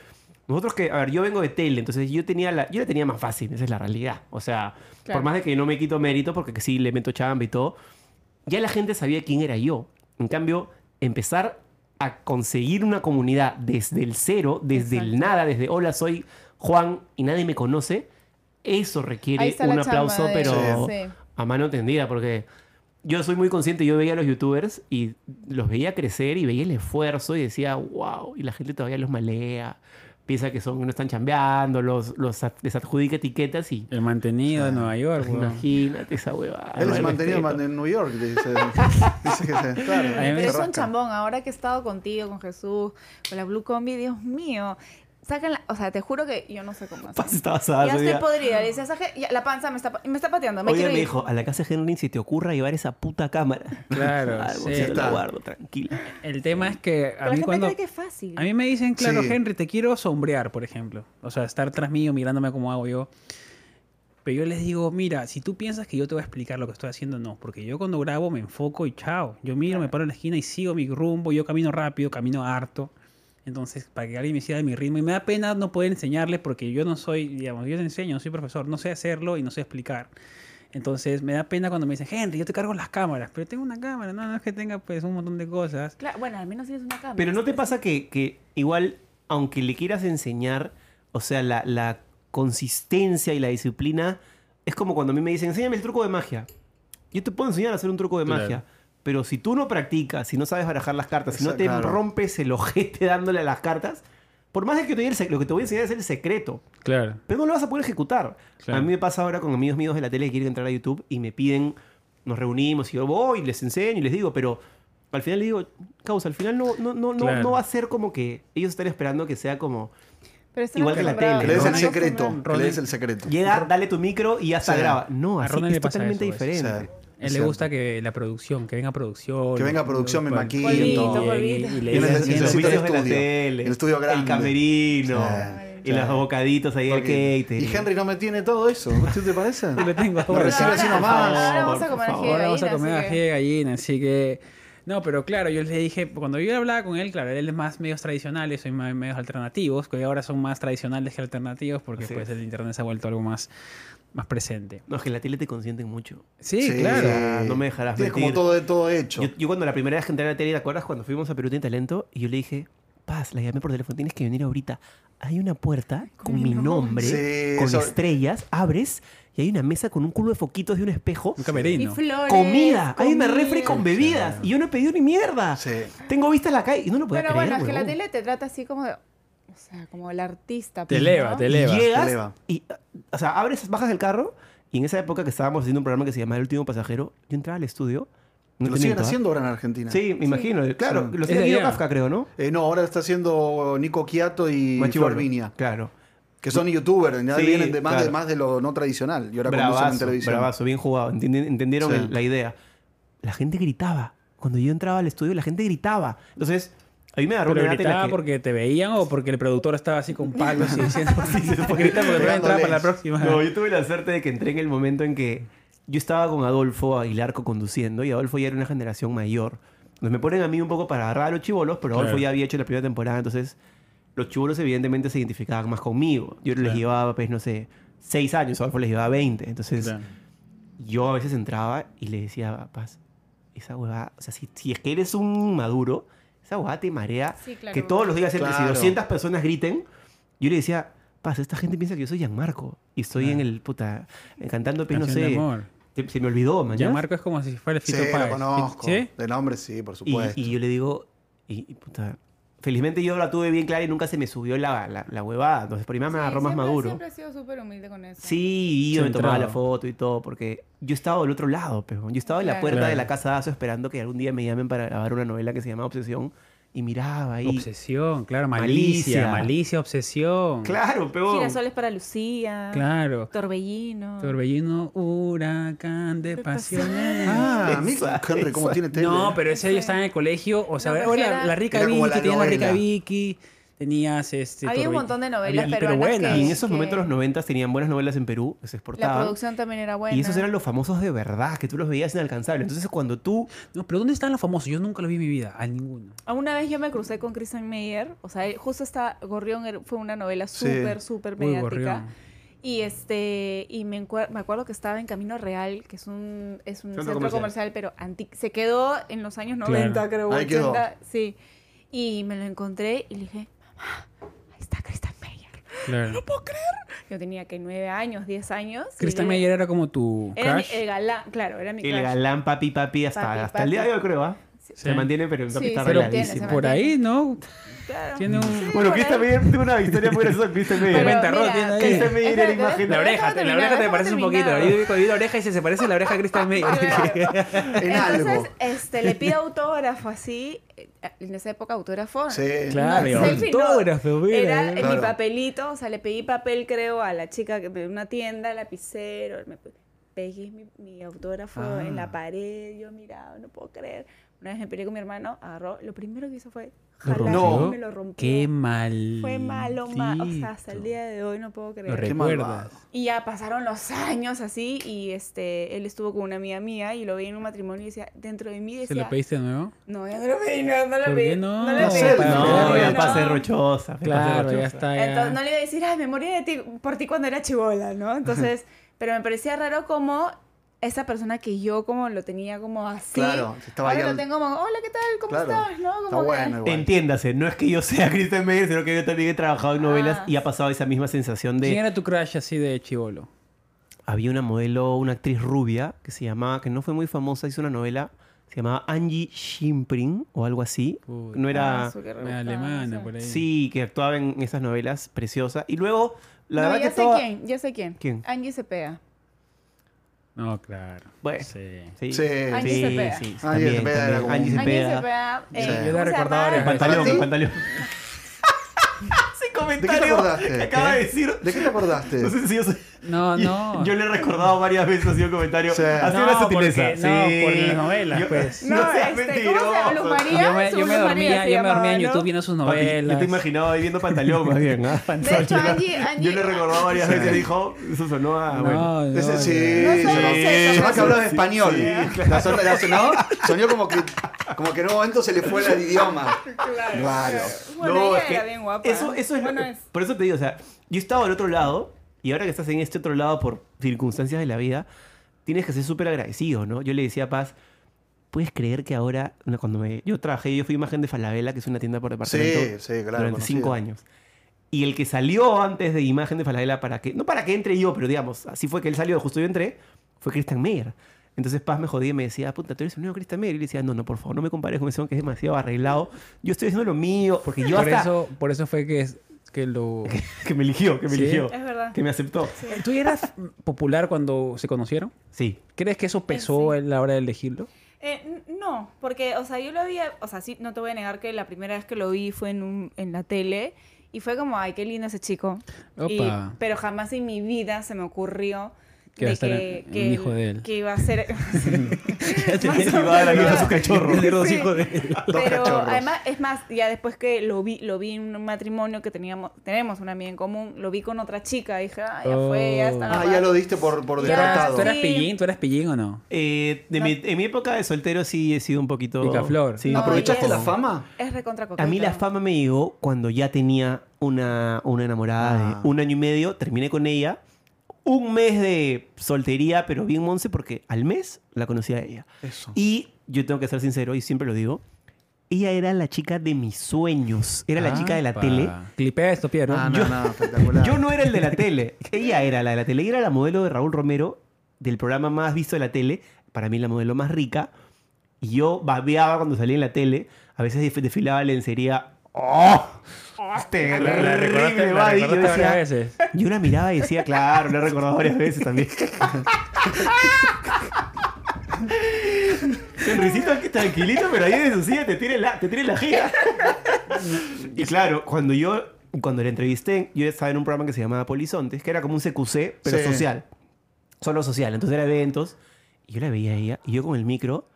nosotros que, a ver, yo vengo de tele, entonces yo tenía la, yo la tenía más fácil, esa es la realidad. O sea, Claro. por más de que no me quito mérito, porque que sí le meto chamba y todo, ya la gente sabía quién era yo. En cambio, empezar a conseguir una comunidad desde el cero, desde el nada, desde hola, soy Juan y nadie me conoce, eso requiere un aplauso, de- pero Sí. A mano tendida, porque yo soy muy consciente, yo veía a los youtubers y los veía crecer y veía el esfuerzo y decía, wow, y la gente todavía los malea, piensa que son, no están chambeando, los, los ad- les adjudica etiquetas y El mantenido de Nueva York, weón. imagínate esa huevada. Él es mantenido respeto. en New York, dice. dice que se, claro, Pero es un chambón, ahora que he estado contigo, con Jesús, con la Blue Combi, Dios mío. Sacan la, o sea, te juro que yo no sé cómo hacer. Paz estaba asada Ya estoy día. podrida. Le decía, "Saje", ya, la panza me está, me está pateando. Me Hoy quiero me ir. dijo, a la casa de Henry si te ocurra llevar esa puta cámara. Claro, Ah, sí. ya la guardo, tranquila. El tema es que Pero a la mí gente cuando cree que es fácil. A mí me dicen, claro, Sí. Henry, te quiero sombrear, por ejemplo. O sea, estar tras mío mirándome como hago yo. Pero yo les digo, mira, si tú piensas que yo te voy a explicar lo que estoy haciendo, no. Porque yo cuando grabo me enfoco y chao. Yo miro, me paro en la esquina y sigo mi rumbo. Yo camino rápido, camino harto. Entonces, para que alguien me siga de mi ritmo. Y me da pena no poder enseñarles porque yo no soy, digamos, yo te enseño, no soy profesor. No sé hacerlo y no sé explicar. Entonces, me da pena cuando me dicen, Henry, yo te cargo las cámaras. Pero tengo una cámara. No, no es que tenga pues un montón de cosas. Claro, bueno, al menos tienes una cámara. Pero ¿no te pasa que, que igual aunque le quieras enseñar, o sea, la, la consistencia y la disciplina, es como cuando a mí me dicen, enséñame el truco de magia. Yo te puedo enseñar a hacer un truco de Claro. magia. Pero si tú no practicas, si no sabes barajar las cartas, si no te claro. rompes el ojete dándole a las cartas, por más de que te diga lo que te voy a enseñar es el secreto, Claro. pero no lo vas a poder ejecutar. Claro. A mí me pasa ahora con amigos míos de la tele que quieren entrar a YouTube y me piden, nos reunimos y yo voy y les enseño y les digo, pero al final les digo, causa, al final no, no, no, no, Claro. no va a ser como que ellos están esperando que sea como, Pero Igual que la tele, Que le des ¿no? el secreto. Que Ronald- le des el secreto. llega, dale tu micro y ya está Sí. graba. No, así es totalmente eso, es- diferente. Sí. A él le gusta que la producción, que venga producción. Que venga producción, me maquillo. Y, le necesito los el vicios de la estudio. tele, El estudio grande. el camerino y los bocaditos ahí al catering. Y Henry no me tiene todo eso. ¿Usted te parece? Yo lo tengo Lo recibe así nomás. ahora vamos a comer Ahora vamos a comer de gallina, así que... No, pero claro, yo le dije, cuando yo hablaba con él, claro, él es más medios tradicionales, soy más medios alternativos, que ahora son más tradicionales que alternativos, porque Así pues es. el internet se ha vuelto algo más, más presente. No, es que en la tele te consienten mucho. Sí, Sí. claro. No me dejarás Tienes mentir. como todo, todo hecho. Yo, yo cuando la primera vez que entré a la tele, ¿te acuerdas cuando fuimos a Perú Tiene Talento? Y yo le dije, Paz, la llamé por teléfono, tienes que venir ahorita. Hay una puerta con mi nombre, Sí, con eso- estrellas, abres y hay una mesa con un culo de foquitos de un espejo. Un Y camerino. flores. Comida, hay una refri con bebidas. Y yo no he pedido ni mierda. Sí. Tengo vista en la calle y no lo podía Pero creer. bueno, es que la tele te trata así como de. O sea, como el artista. Te pues, eleva, ¿no? te eleva. Llegas Te eleva. y, o sea, abres, bajas del carro y en esa época que estábamos haciendo un programa que se llamaba El Último Pasajero, yo entraba al estudio. No Lo siguen haciendo ahora en Argentina. Sí, me imagino. Claro, Sí. lo Es hacía de Guido. Kafka, creo, ¿no? Eh, no, ahora está haciendo Nico Quiato y Más Flor chibolo. Viña. Claro. Que son youtubers, ya Sí, vienen de más, de claro. más de lo no tradicional. Y ahora conducen en Bravazo, televisión. bravazo, bien jugado. Entendieron Sí. el- la idea. La gente gritaba. Cuando yo entraba al estudio, la gente gritaba. Entonces, a mí me agarró ¿Pero una que- porque te veían o porque el productor estaba así con palos y diciendo porque grita porque Pegándoles. para la próxima? No, yo tuve la suerte de que entré en el momento en que yo estaba con Adolfo Aguilar conduciendo y Adolfo ya era una generación mayor. Entonces me ponen a mí un poco para agarrar a los chivolos, pero Adolfo Claro. ya había hecho la primera temporada, entonces los chivolos evidentemente se identificaban más conmigo. Yo les Claro. llevaba, pues, no sé, seis años, Adolfo les llevaba 20. Entonces Claro. yo a veces entraba y le decía, Paz, esa huevada, o sea, si, si es que eres un maduro, esa huevada te marea. Sí, claro. Que todos los días entre si Claro. 200 personas griten. Yo le decía, Paz, esta gente piensa que yo soy Gianmarco. Y estoy en Claro. el, puta, cantando, pues, no de sé. amor. Se, se me olvidó, man. Ya Marco es como si fuera el Sí, Fito lo Páez. conozco. ¿Sí? De nombre sí, por Y, supuesto. y yo le digo, y, y, puta, felizmente yo la tuve bien clara y nunca se me subió la, la, la huevada. Entonces, por ahí me Sí, agarró más siempre- maduro. Siempre he sido súper humilde con eso. Sí, y yo me tomaba la foto y todo, porque yo estaba del otro lado, pero yo estaba en la Claro. puerta de la casa de Aso esperando que algún día me llamen para grabar una novela que se llama Obsesión y miraba ahí. Obsesión, claro, Malicia. malicia, malicia, obsesión. Claro, pero Girasoles para Lucía. Claro. Torbellino. Torbellino, huracán de pasiones. Ah, a mí, Esa, Henry, ¿cómo tiene tele? No, pero ese yo estaba en el colegio, o sea, No, la, la rica Vicky, la rica. Vicky, tenías este Había un montón de novelas Había- pero peruanas buenas. que- Y en esos que- momentos los 90 tenían buenas novelas en Perú, se La exportaban. producción también era buena. Y esos eran los famosos de verdad, que tú los veías inalcanzables. Entonces, cuando tú. No, pero ¿dónde están los famosos? Yo nunca los vi en mi vida, a ninguno. Una vez yo me crucé con Christian Meyer, o sea, él- justo está Gorrión fue una novela súper, súper mediática. Gorrión. Y este y me, me acuerdo que estaba en Camino Real, que es un, es un Centro centro, comercial. comercial, pero se quedó en los años Claro. 90, creo. Ahí quedó. 80, sí. Y me lo encontré y le dije, mamá, ahí está Christian Meyer. Claro. Yo tenía que nueve años, 10 años. le- Meyer era como tu Era mi- crush. el galán, claro, era mi El crush. galán papi papi hasta, Papi, hasta el día de hoy, creo, ¿ah? Se Sí. mantiene, pero el papi Sí, está se mantiene, se Por ahí, ¿no? Claro. Tiene un... Sí, Bueno, ahí. Meyer tiene una historia muy graciosa. Cristian Meyer. Pero. Christian Meyer era imagen. La oreja, la oreja te déjame parece un poquito. Yo vi la oreja y se parece a la oreja de Christian Meyer. Entonces, este, le pido autógrafo así. En esa época, autógrafo. Sí. Claro, No, selfie no. autógrafo, mira. Era Claro. mi papelito, o sea, le pedí papel, creo, a la chica de una tienda, lapicero. Me pegué mi, mi autógrafo Ah. en la pared. Yo miraba, no puedo creer. Una vez me peleé con mi hermano, agarró. Lo primero que hizo fue ¿Lo jalar y me lo rompió. Qué mal. Fue malo, ma- o sea, hasta el día de hoy no puedo Lo creer. Qué recuerdas. Y ya pasaron los años así y este él estuvo con una amiga mía y lo veía en un matrimonio y decía, dentro de mí ¿Se decía, lo pediste de nuevo? no, ya no lo pedí, no, no lo ¿Por pedí. qué no? No pedí, sé, No, no, ya pasé rochosa. Claro, ya está. Ya. Entonces no le iba a decir, ay, me morí de ti, por ti cuando era chivola, ¿no? Entonces, pero me parecía raro como esa persona que yo como lo tenía como así. Claro, estaba ahora lo al- tengo como, hola, ¿qué tal? ¿Cómo Claro. estás? ¿No? Está Como que- bueno igual. Entiéndase, no es que yo sea Kristen Meyer, sino que yo también he trabajado en novelas Ah, y ha pasado esa misma sensación ¿Quién de... era tu crush así de chivolo? Había una modelo, una actriz rubia, que se llamaba, que no fue muy famosa, hizo una novela, se llamaba Angie Schimpring o algo así. Puta. No era... Ah, alemana por ahí. Sí, que actuaba en esas novelas preciosas. Y luego, la no, verdad ya que sé toda... quién, ya sé quién. ¿Quién? Angie Cepeda. No, claro. Bueno. Sí. Sí, Sí. Angie Cepeda. sí, Angie Cepeda era como Angie eh. Yo. Ese comentario ¿De qué te acordaste? que acaba de decir. ¿De qué te acordaste? No sé si yo soy- No, no. Yo le he recordado varias veces así un comentario. Sí. Sido No, una sutileza. porque- no, Sí. por las novelas, Yo- pues. No, No seas este, ¿cómo se llama? mentiroso. Luz María. Yo me, yo me dormía, yo me dormía en YouTube ¿no? viendo sus Papi, novelas. yo te imaginaba ahí viendo pantaleón más bien. ¿ah? De hecho, Angie, Angie. Yo le he recordado varias veces y dijo, eso sonó a. No, bueno. no, Ese, no. sí, No sonó- sé, sonó sí, que hablaba sí, español. La son- la sonó, sonó como que, como que en un momento se le fue el idioma. Claro. Claro. Bueno, No, ella es que era bien guapa. Eso, eso es lo- Bueno, es- Por eso te digo, o sea, yo estaba al otro lado y ahora que estás en este otro lado por circunstancias de la vida, tienes que ser súper agradecido, ¿no? Yo le decía a Paz, ¿puedes creer que ahora, no, cuando me, yo trabajé, yo fui imagen de Falabella, que es una tienda por departamento, Sí, sí, claro. durante conocido. cinco años? Y el que salió antes de imagen de Falabella para que, no para que entre yo, pero digamos, así fue que él salió, justo yo entré, fue Christian Meyer. Entonces Paz me jodía y me decía, puta, tú eres un nuevo Christian Meyer. Y le decía, no, no, por favor, no me compares con ese hombre que es demasiado arreglado. Yo estoy haciendo lo mío, porque yo Por hasta... eso, por eso fue que, es- que lo... que me eligió, que me Sí. eligió, Es verdad. que me aceptó. ¿Tú eras popular cuando se conocieron? Sí. ¿Crees que eso pesó sí. a la hora de elegirlo? Eh, n- no, porque, o sea, yo lo había, o sea, sí, no te voy a negar que la primera vez que lo vi fue en, un, en la tele y fue como, ay, qué lindo ese chico. Y- Opa. pero jamás en mi vida se me ocurrió Que iba a de estar que, un que hijo de él. Que iba a ser... Y va a la luz a su cachorro. De los Sí. hijos de él. Pero cachorros. además, es más, ya después que lo vi, lo vi en un matrimonio que teníamos, tenemos una amiga en común, lo vi con otra chica, dije, ah, ya fue, ya está. Ah, ya lo diste por, por descartado. ¿Tú eras Sí. pillín? ¿Tú eras pillín o no? Eh, de mi- en mi época de soltero sí he sido un poquito... Picaflor. Sí, No, ¿Aprovechaste la fama? Es recontra A mí la fama me llegó cuando ya tenía una, una enamorada Ah. de un año y medio. Terminé con ella. Un mes de soltería, pero bien monse, porque al mes la conocí a ella. Eso. Y yo tengo que ser sincero, y siempre lo digo, ella era la chica de mis sueños. Era la chica de la Apa. tele. Clipea esto, Piero. Ah, no, Yo- no, espectacular. Yo no era el de la tele. Ella era la de la tele. Ella era la modelo de Raúl Romero, del programa más visto de la tele. Para mí, la modelo más rica. Y yo babeaba cuando salía en la tele. A veces desfilaba lencería. ¡Oh! Terrible, La recordaste, la Buddy. Yo, decía- varias veces. yo la miraba y decía, claro, la he recordado varias veces también. El risito aquí tranquilito, pero ahí de su silla te tiene la, te tiene la gira. Y claro, cuando yo, cuando la entrevisté, yo estaba en un programa que se llamaba Polizontes, que era como un CQC, pero Sí. social. Solo social. Entonces era eventos. Y yo la veía a ella, y yo con el micro,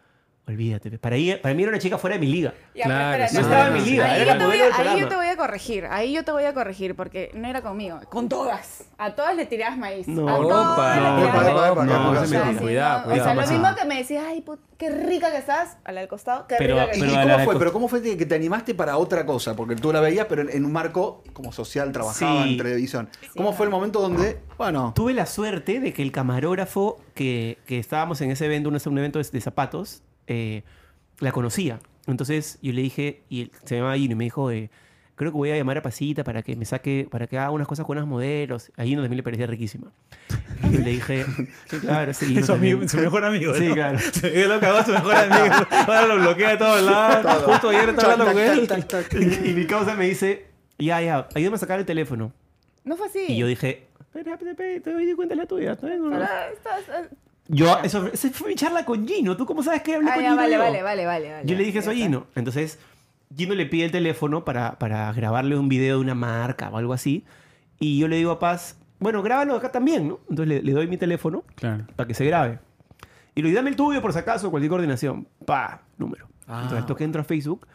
olvídate. Para, ella, para mí era una chica fuera de mi liga. Ya, Claro, no, estaba en mi liga, Ahí era yo te voy a- del Ahí yo programa. te voy a corregir, ahí yo te voy a corregir, porque no era conmigo, con todas. A todas le tirabas maíz. No. a todas No, no, se me- cuidado, cuidado, O sea, lo mismo que me decías, ay, put, qué rica que estás, a la del costado, qué Pero- rica que ¿Y, pero y a cómo fue? ¿Pero cómo fue que te animaste para otra cosa? Porque tú la veías, pero en, en un marco como social, trabajaba Sí. en televisión. ¿Cómo fue el momento donde, bueno, Tuve la suerte de que el camarógrafo que, que estábamos en ese evento, un, un evento de zapatos, eh, la conocía. Entonces yo le dije, y se llamaba Gino, y me dijo, eh, creo que voy a llamar a Pasita para que me saque, para que haga unas cosas con unas modelos. A Gino también le parecía riquísima. Y yo le dije, sí, claro, sí, Gino Su, amigo- su mejor amigo. Sí, ¿no? claro. Él lo cagó a su mejor amigo. Ahora lo bloquea de todos lados. Todo. Justo ayer estaba hablando con él. Tac, tac, tac. Y, y mi causa me dice, ya, ya, ayúdame a sacar el teléfono. No fue así. Y yo dije, espera, espera, espera, te doy cuenta de la tuya. ¿está bien o no?". Pero estás- Yo, eso, esa fue mi charla con Gino. ¿Tú cómo sabes que hablé Ah, con ya, Gino? vale, yo? vale, vale, vale, vale. Yo le dije eso a. Gino. Entonces, Gino le pide el teléfono para, para grabarle un video de una marca o algo así. Y yo le digo a Paz, bueno, grábalo acá también, ¿no? Entonces le, le doy mi teléfono Claro. para que se grabe. Y le digo, dame el tuyo por si acaso, cualquier coordinación. Pa, número. Ah. Entonces, toque entro a Facebook,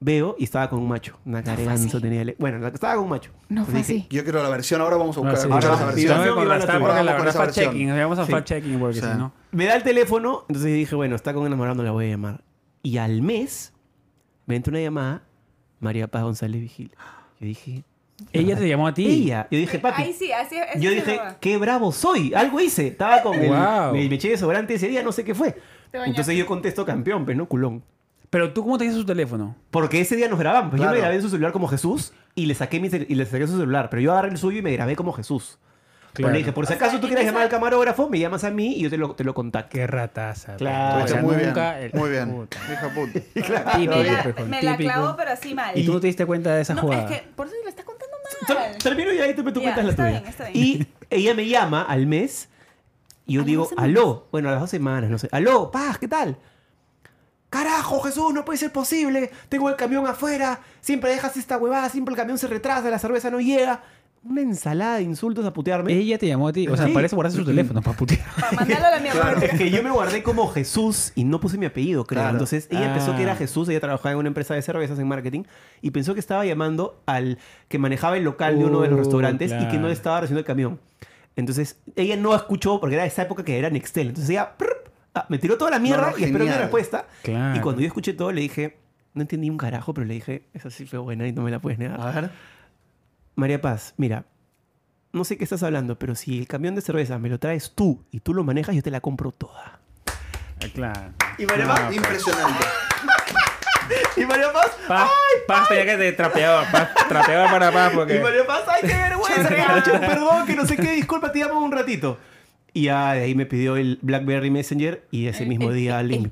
veo y estaba con un macho. Una ganso tenía. Bueno, la- estaba con un macho. No fue así. yo quiero la versión, ahora vamos a buscar Ahora sí, escuchar ahora sí. versión. No porque la vamos verdad esa fact versión. checking. Vamos a Sí. fact checking porque Sí. si no. Me da el teléfono, entonces dije, bueno, está con enamorando, la voy a llamar. Y al mes me entra una llamada, María Paz González Vigil. Yo dije, Ella te llamó a ti. Ella. Yo dije, papi. Ahí sí, así es. Yo sí dije, qué bravo soy. Algo hice. Estaba con el. Wow. Me, me eché desodorante ese día, no sé qué fue. Entonces yo contesto campeón, pues no culón. Pero tú, ¿cómo tenías su teléfono? Porque ese día nos grabamos. Pues Yo Claro. me grabé en su celular como Jesús y le saqué mi cel- y le saqué su celular. Pero yo agarré el suyo y me grabé como Jesús. Pero Claro. le dije, por si O acaso sea, tú en quieres esa- llamar al camarógrafo, me llamas a mí y yo te lo, te lo contacto. Qué rataza. Claro. O sea, muy bien. el- Muy bien. Puta. Hija puta. Típico, Me la, me la típico. clavó, pero así mal. ¿Y tú no te diste cuenta de esa no, jugada? es que por eso lo estás contando Ter- mal. Termino y ahí te me tú Ya, cuentas la está tuya. bien, está bien. Y ella me llama al mes y yo ¿A las digo, dos semanas? aló. Bueno, a las dos semanas, no sé. Aló, paz, ¿qué tal? Carajo, Jesús, no puede ser posible. Tengo el camión afuera. Siempre dejas esta huevada. Siempre el camión se retrasa. La cerveza no llega. Una ensalada de insultos a putearme. Ella te llamó a ti. O sea, Sí. parece guardarse su teléfono para putear. Para mandarlo a la mierda. Es que yo me guardé como Jesús y no puse mi apellido, creo. Claro. Entonces ella Ah. pensó que era Jesús, ella trabajaba en una empresa de cervezas en marketing y pensó que estaba llamando al que manejaba el local de uno de los Uh, restaurantes y que no le estaba recibiendo el camión. Entonces ella no escuchó porque era esa época que era Nextel. Entonces ella ah, me tiró toda la mierda No, no, y esperó mi respuesta. Claro. Y cuando yo escuché todo le dije, no entendí un carajo, pero le dije, esa sí fue buena y no me la puedes negar. A ver. María Paz, mira, no sé qué estás hablando, pero si el camión de cerveza me lo traes tú y tú lo manejas, yo te la compro toda. Claro. Y María Paz, Impresionante. y María Paz, Paz, Paz tenía que te trapeaba. Paz, trapeaba para Paz porque... y María Paz, ay, qué vergüenza, perdón, que no sé qué, disculpa, te llamo un ratito. Y ya de ahí me pidió el BlackBerry Messenger y ese mismo día el link.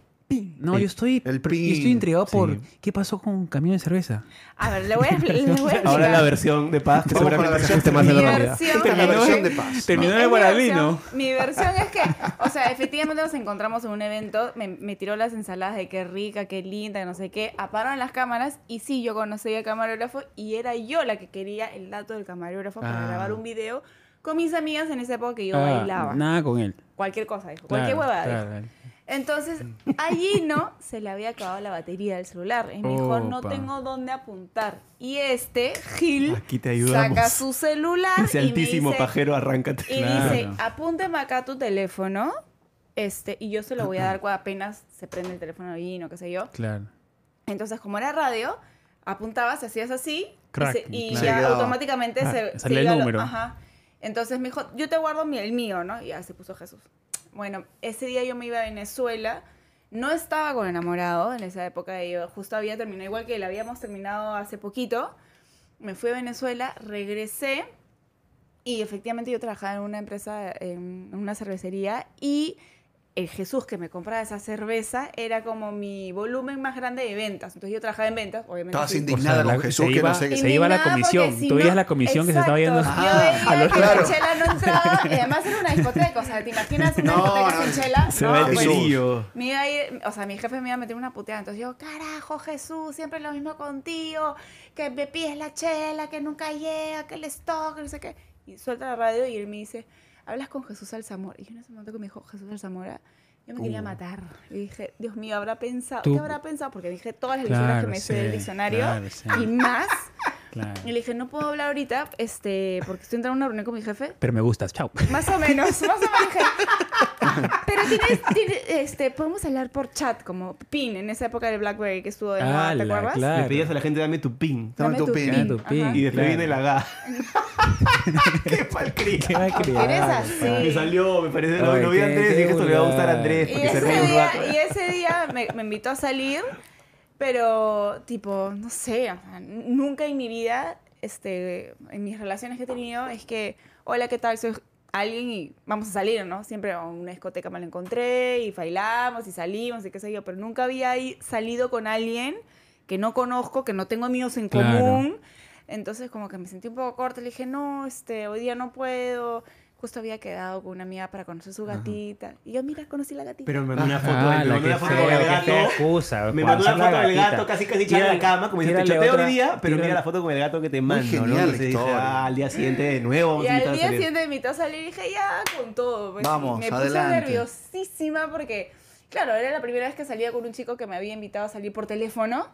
No, yo estoy, El yo estoy intrigado por Sí. qué pasó con camión de cerveza. A ver, le voy a, le voy a explicar. Ahora la versión de Paz, que la seguramente se versión más a la realidad. versión, La Terminó versión de paz. terminó el mi Guaralino. versión- Mi versión es que, o sea, efectivamente nos encontramos en un evento, me, me tiró las ensaladas de qué rica, qué linda, que no sé qué, apagaron las cámaras y sí, yo conocí al camarógrafo y era yo la que quería el dato del camarógrafo para Ah. grabar un video con mis amigas en esa época que yo Ah, bailaba. Nada con él. Cualquier cosa, dijo. Cualquier Claro, huevada. dijo. claro. Entonces, allí no se le había acabado la batería del celular. Y me dijo, no tengo dónde apuntar. Y este, Gil, Aquí te saca su celular Ese y me altísimo dice, pajero, arráncate. y Claro. dice, apúnteme acá tu teléfono. Este, y yo se lo voy a dar cuando apenas se prende el teléfono ahí, no qué sé yo. Claro. Entonces, como era radio, apuntabas, hacías así, y Crack. se- y, Se ya quedaba. automáticamente Ah, se, se salía el iba lo- número. ajá. Entonces me dijo, yo te guardo el mío, ¿no? Y ya se puso Jesús. Bueno, ese día yo me iba a Venezuela. No estaba con enamorado en esa época. Yo justo había terminado, igual que él, habíamos terminado hace poquito. Me fui a Venezuela, regresé y efectivamente yo trabajaba en una empresa, en una cervecería y el Jesús que me compraba esa cerveza era como mi volumen más grande de ventas. Entonces yo trabajaba en ventas, obviamente. Estabas sí. indignada O sea, con la- Jesús se que iba- no sé qué. se iba a la comisión. si Tú veías no- la comisión que se estaba yendo. Exacto. Ah, Yo veía a lo que claro. la chela no entraba. Y además era una discoteca. O sea, ¿te imaginas una No, discoteca no, sin chela? Se no, pues, me iba a ir, o sea, mi jefe me iba a meter una puteada. Entonces yo, carajo, Jesús, siempre lo mismo contigo, que me pides la chela, que nunca llega, que el stock, que no sé qué. Y suelta la radio y él me dice, hablas con Jesús Alzamora. Y yo en ese momento que me dijo Jesús Alzamora, yo me quería Uh. matar. Y dije, Dios mío, ¿habrá pensado? Tú- ¿Qué habrá pensado? Porque dije todas las lecturas que Claro, me sé del diccionario claro, sí. y más. Claro. Y le dije, no puedo hablar ahorita, este, porque estoy entrando a una reunión con mi jefe. Pero me gustas. Chao. Más o menos, más o menos dije. Pero tienes, tienes- este, podemos hablar por chat, como PIN, en esa época de BlackBerry que estuvo de moda, ¿te Ala, acuerdas? claro. Le pedías a la gente, dame tu pin. Dame tu pin. Dame tu pin. Ajá. Y después Claro. viene la ga. Qué malcriado. Qué malcriado, Eres así. Me salió, me parece. Lo, vi a Andrés y dije esto le va a gustar a. Andrés Y porque se ríe ese, un día, rato. y ese día me, me invitó a salir, pero tipo, no sé, nunca en mi vida, este, en mis relaciones que he tenido, es que, hola, ¿qué tal? Soy alguien y vamos a salir, ¿no? Siempre a una discoteca me lo encontré y bailamos y salimos y qué sé yo, pero nunca había salido con alguien que no conozco, que no tengo amigos en Claro. común. Entonces como que me sentí un poco corta, le dije, no, este, hoy día no puedo. Justo había quedado con una amiga para conocer su gatita. Y yo, mira, conocí la gatita. Pero me mandó una foto, Ah, me la mandó una foto fea, con el qué gato. excusa, Me mandó una foto del gato casi casi echada en la cama, como dice, te choteo otra- hoy día, pero mira la foto con el gato que te mando, ¿no? genial Entonces dije, historia. ah, al día siguiente de nuevo vamos Y al día siguiente me invitó a salir y dije, ya, con todo. pues. Vamos, Y me puse adelante. nerviosísima porque, claro, era la primera vez que salía con un chico que me había invitado a salir por teléfono.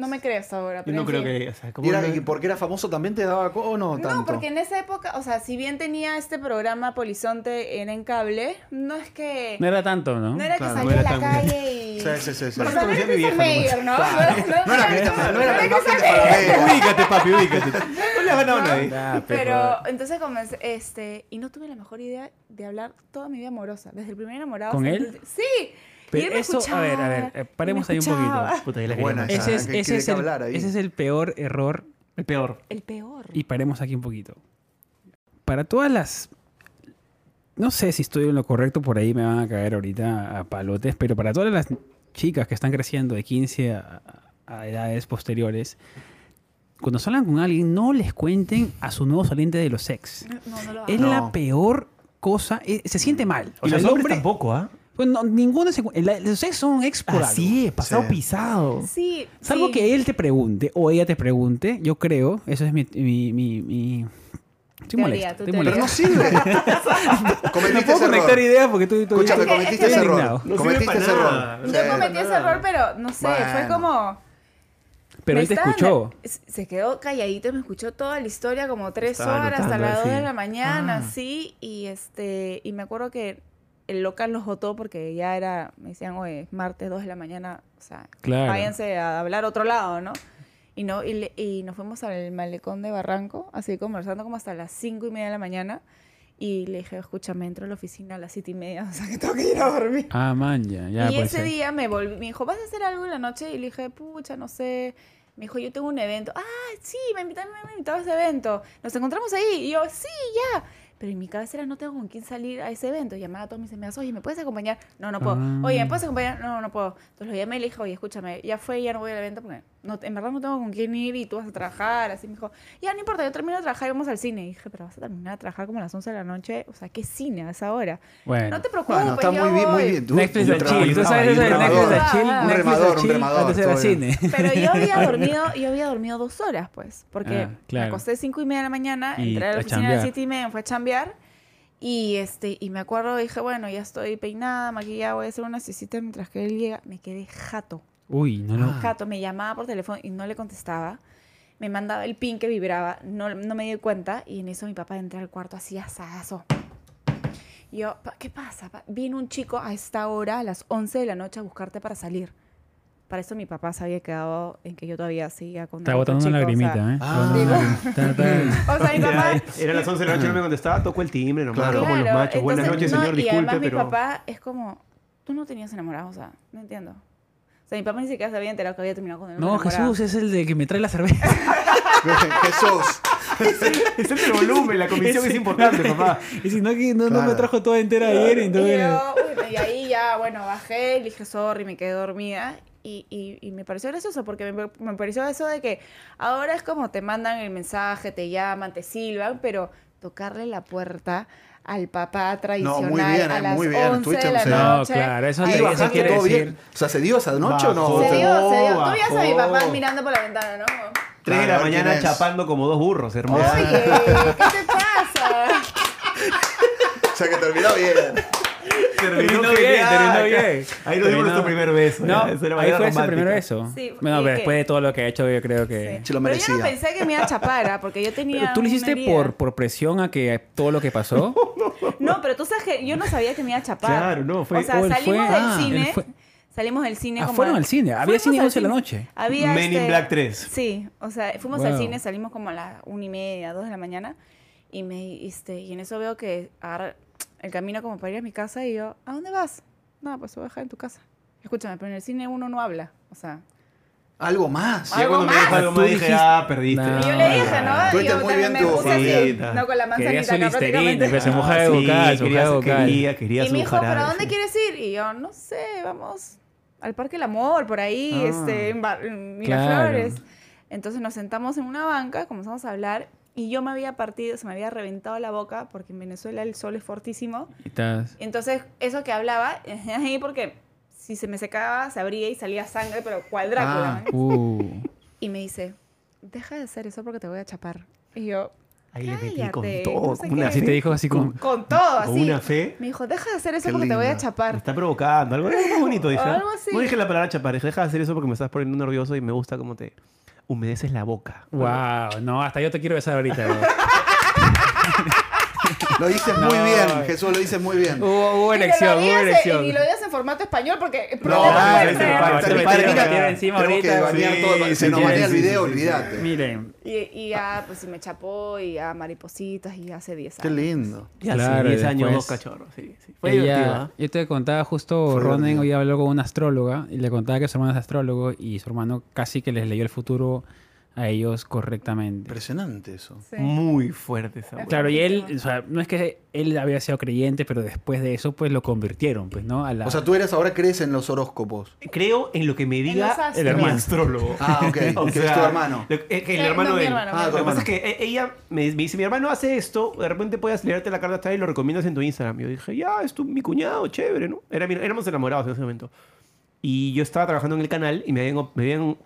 No me crees ahora. Yo pero no en creo fin. que. O sea, ¿Y ¿cómo era no? que porque era famoso también te daba co- o no tanto? No, porque en esa época, o sea, si bien tenía este programa Polizonte era en cable, no es que... No era tanto, ¿no? No era Claro, que no salía era a la tan- calle y... Sí, sí, sí. sí. O sea, no era vieja, ¿no? No era Christian- no era la imagen ubícate, papi, ubícate. No le ha ganado a nadie. Ah, Pero entonces comencé, este, y no tuve la mejor idea de hablar toda mi vida amorosa, desde el primer enamorado. ¿Con hasta él? ulti- Sí. Pero y eso, a ver, a ver, eh, paremos y ahí un poquito. Puta, ya la Buena quería esa. matar. Ese es, que ese, es que el, hablar ahí. ese es el peor error. El peor. El peor. Y paremos aquí un poquito. Para todas las... No sé si estoy en lo correcto, por ahí me van a caer ahorita a palotes, pero para todas las chicas que están creciendo de 15 a, a edades posteriores, cuando salgan con alguien, no les cuenten a su nuevo saliente de los sex. No, no lo Es. No. la peor cosa. eh, se siente mal. O sea, el los hombres hombre... tampoco, ¿ah? No, ninguno se... sex son ex por algo. Así es, pasado Sí. pisado. Sí. Salvo sí. que él te pregunte o ella te pregunte, yo creo, eso es mi... mi, mi, mi- Estoy Teoría, molesto, Pero no sirve. No cometiste puedo ese conectar error. ideas porque tú... tú Escúchame, cometiste ese error. No Cometiste ese error. Yo cometí ese error, pero no sé, fue Bueno. como... Pero él te escuchó. Se quedó calladito y me escuchó toda la historia como tres Estaba horas hasta las dos de la mañana, Ah. sí. Y este y me acuerdo que el local los votó porque ya era, me decían, oye, es martes 2 de la mañana, o sea, Claro. váyanse a hablar otro lado, ¿no? Y, no, y, le- y nos fuimos al malecón de Barranco, así conversando como hasta las cinco y media de la mañana. Y le dije, escúchame, entro a la oficina a las siete y media, o sea que tengo que ir a dormir. Ah, man, ya, ya y ese ser. día me volví, me dijo, ¿vas a hacer algo en la noche? Y le dije, pucha, no sé. Me dijo, yo tengo un evento. Ah, sí, me invitaron, me invitado a ese evento. Nos encontramos ahí. Y yo, sí, ya. Pero en mi cabeza no tengo con quién salir a ese evento. Llamaba a todos mis amigos, oye, ¿me puedes acompañar? No, no puedo. Oye, ¿me puedes acompañar? No, no puedo. Entonces lo llamé y le dije, oye, escúchame, ya fue, ya no voy al evento porque no, en verdad no tengo con quién ir y tú vas a trabajar. Así me dijo, ya no importa, yo termino de trabajar y vamos al cine. Y dije, pero vas a terminar de trabajar como a las 11 de la noche. O sea, ¿qué cine a esa hora? Bueno. No te preocubes, Bueno, está yo muy bien, muy voy". bien. Tú- Netflix trabajas- chill. Tú sabes eso de un Netflix and chill. Un remador, un remador, Antes era cine. Pero yo había dormido, yo había dormido dos horas, pues, porque Ah, claro. me acosté cinco y media de la mañana, Y entré a la oficina a las siete y media, me fue a chambear, y este, y me acuerdo, dije, bueno, ya estoy peinada, maquillada, voy a hacer una siestita mientras que él llega, me quedé jato, Uy, no, no. jato, me llamaba por teléfono y no le contestaba, me mandaba el pin que vibraba, no, no me di cuenta, y en eso mi papá entra al cuarto así asazo. Y yo, "Pa- ¿qué pasa? pa? Vino un chico a esta hora, a las 11 de la noche, a buscarte para salir. Para eso mi papá se había quedado en que yo todavía seguía con Está botando una chico, o sea, lagrimita, ¿eh? Ah. Botando una lagrimita. Ta, ta. O sea, mi papá... Era, era las 11 de la noche, no me contestaba, tocó el timbre nomás, Claro. como los machos. Buenas entonces, noches, no, señor, Y además disculpe, mi pero... papá es como, tú no tenías enamorado, o sea, no entiendo. O sea, mi papá ni siquiera se había enterado que había terminado con el No. Jesús es el de que me trae la cerveza. Jesús. Es el volumen, la comisión es importante, papá. Y si no, que no, no me Claro. trajo toda entera ayer. Y, Entonces... yo, bueno, y ahí ya, bueno, bajé, le dije sorry, me quedé dormida. Y, y, y me pareció gracioso porque me, me pareció eso de que ahora es como te mandan el mensaje, te llaman, te silban, pero tocarle la puerta al papá tradicional muy bien, a eh, las muy bien. 11 Estuviste de la noche. No, claro, eso ¿Y eso quiere todo decir- bien? O sea, ¿se dio esa noche o no? Se dio, se dio. Tú veías a mi papá mirando por la ventana, ¿no? 3 de la Claro, ¿quién mañana chapando como dos burros, hermoso. Oye, ¿qué te pasa? O sea, que terminó bien. Terminó bien, genial. terminó bien. Ahí nos dimos nuestro primer beso. No, ahí fue su primer beso. Sí, bueno, pero después de todo lo que ha hecho, yo creo que... Se lo Pero yo no merecía. pensé que me iba a chapar, ¿ah? porque yo tenía. Pero ¿Tú lo hiciste por, por presión a que todo lo que pasó? No, pero tú sabes que yo no sabía que me iba a chapar. Claro, no, fue- O sea, salimos fue- del ah, cine. fue- Salimos del cine Ah, como. fueron al cine. Había cine al 11 de la noche. Había Men in este- Black 3. Sí, o sea, fuimos al cine, salimos como a las una y media, dos de la mañana. Y me este, y en eso veo que agarra el camino como para ir a mi casa y yo, ¿a dónde vas? No, pues te voy a dejar en tu casa. Escúchame, pero en el cine uno no habla. O sea. Algo más. Algo cuando me más. dijo algo Tú más dije, dijiste- ah, perdiste. No. Y yo le dije, ¿no? Tú yo muy bien me tu puse así, no con la manzanita acá prácticamente. se moja de sí, vocal, quería, vocal. quería, quería Y me dijo, ¿pero dónde quieres ir? Y yo, no sé, vamos al Parque del Amor, por ahí, Ah. este, en, Bar- en Miraflores. Entonces nos sentamos en una banca, comenzamos a hablar, y yo me había partido, se me había reventado la boca, porque en Venezuela el sol es fortísimo. Y estás- Entonces, eso que hablaba, ahí porque si se me secaba, se abría y salía sangre, pero cual Drácula. Ah. Uh. Y me dice, deja de hacer eso porque te voy a chapar. Y yo, Ahí le metí con todo, no sé con una. Así te dijo así como... Con todo, con así. una fe. Me dijo, deja de hacer eso Qué porque te voy a linda. Me chapar. está provocando. Algo, algo muy bonito, dije. Algo así. No dije la palabra chapar, dije, deja de hacer eso porque me estás poniendo nervioso y me gusta cómo te humedeces la boca. Wow, no, hasta yo te quiero besar ahorita. Lo dices No. muy bien, Jesús, lo dices muy bien. hubo, elección, hubo elección. Y lo digas en formato español porque el No, problema banear encima ahorita. Se nos banea el video, olvídate. Miren, Y, y ya, pues sí me chapó y ya maripositas y hace 10 Qué años. lindo. Ya Claro, hace y 10 años, dos cachorros. Sí, sí. Fue ella- divertido. ¿ah? yo te contaba justo, Fue Ronen divertido. hoy habló con una astróloga y le contaba que su hermano es astrólogo y su hermano casi que les leyó el futuro a ellos correctamente. Impresionante eso. Sí. Muy fuerte esa Claro, y él, o sea, no es que él había sido creyente, pero después de eso, pues lo convirtieron, pues, ¿no? A la... O sea, tú eres ahora crees en los horóscopos. Creo en lo que me diga el hermano. astrólogo. Ah, ok. O que es sea, tu hermano. lo- eh, que el Eh, hermano no, de él. hermano, mi Lo que pasa es que eh, ella me, me dice, mi hermano hace esto, de repente puedes leerte la carta y lo recomiendas en tu Instagram. Yo dije, ya, es tu, mi cuñado, chévere, ¿no? Era, éramos enamorados en ese momento. Y yo estaba trabajando en el canal y me habían, me habían,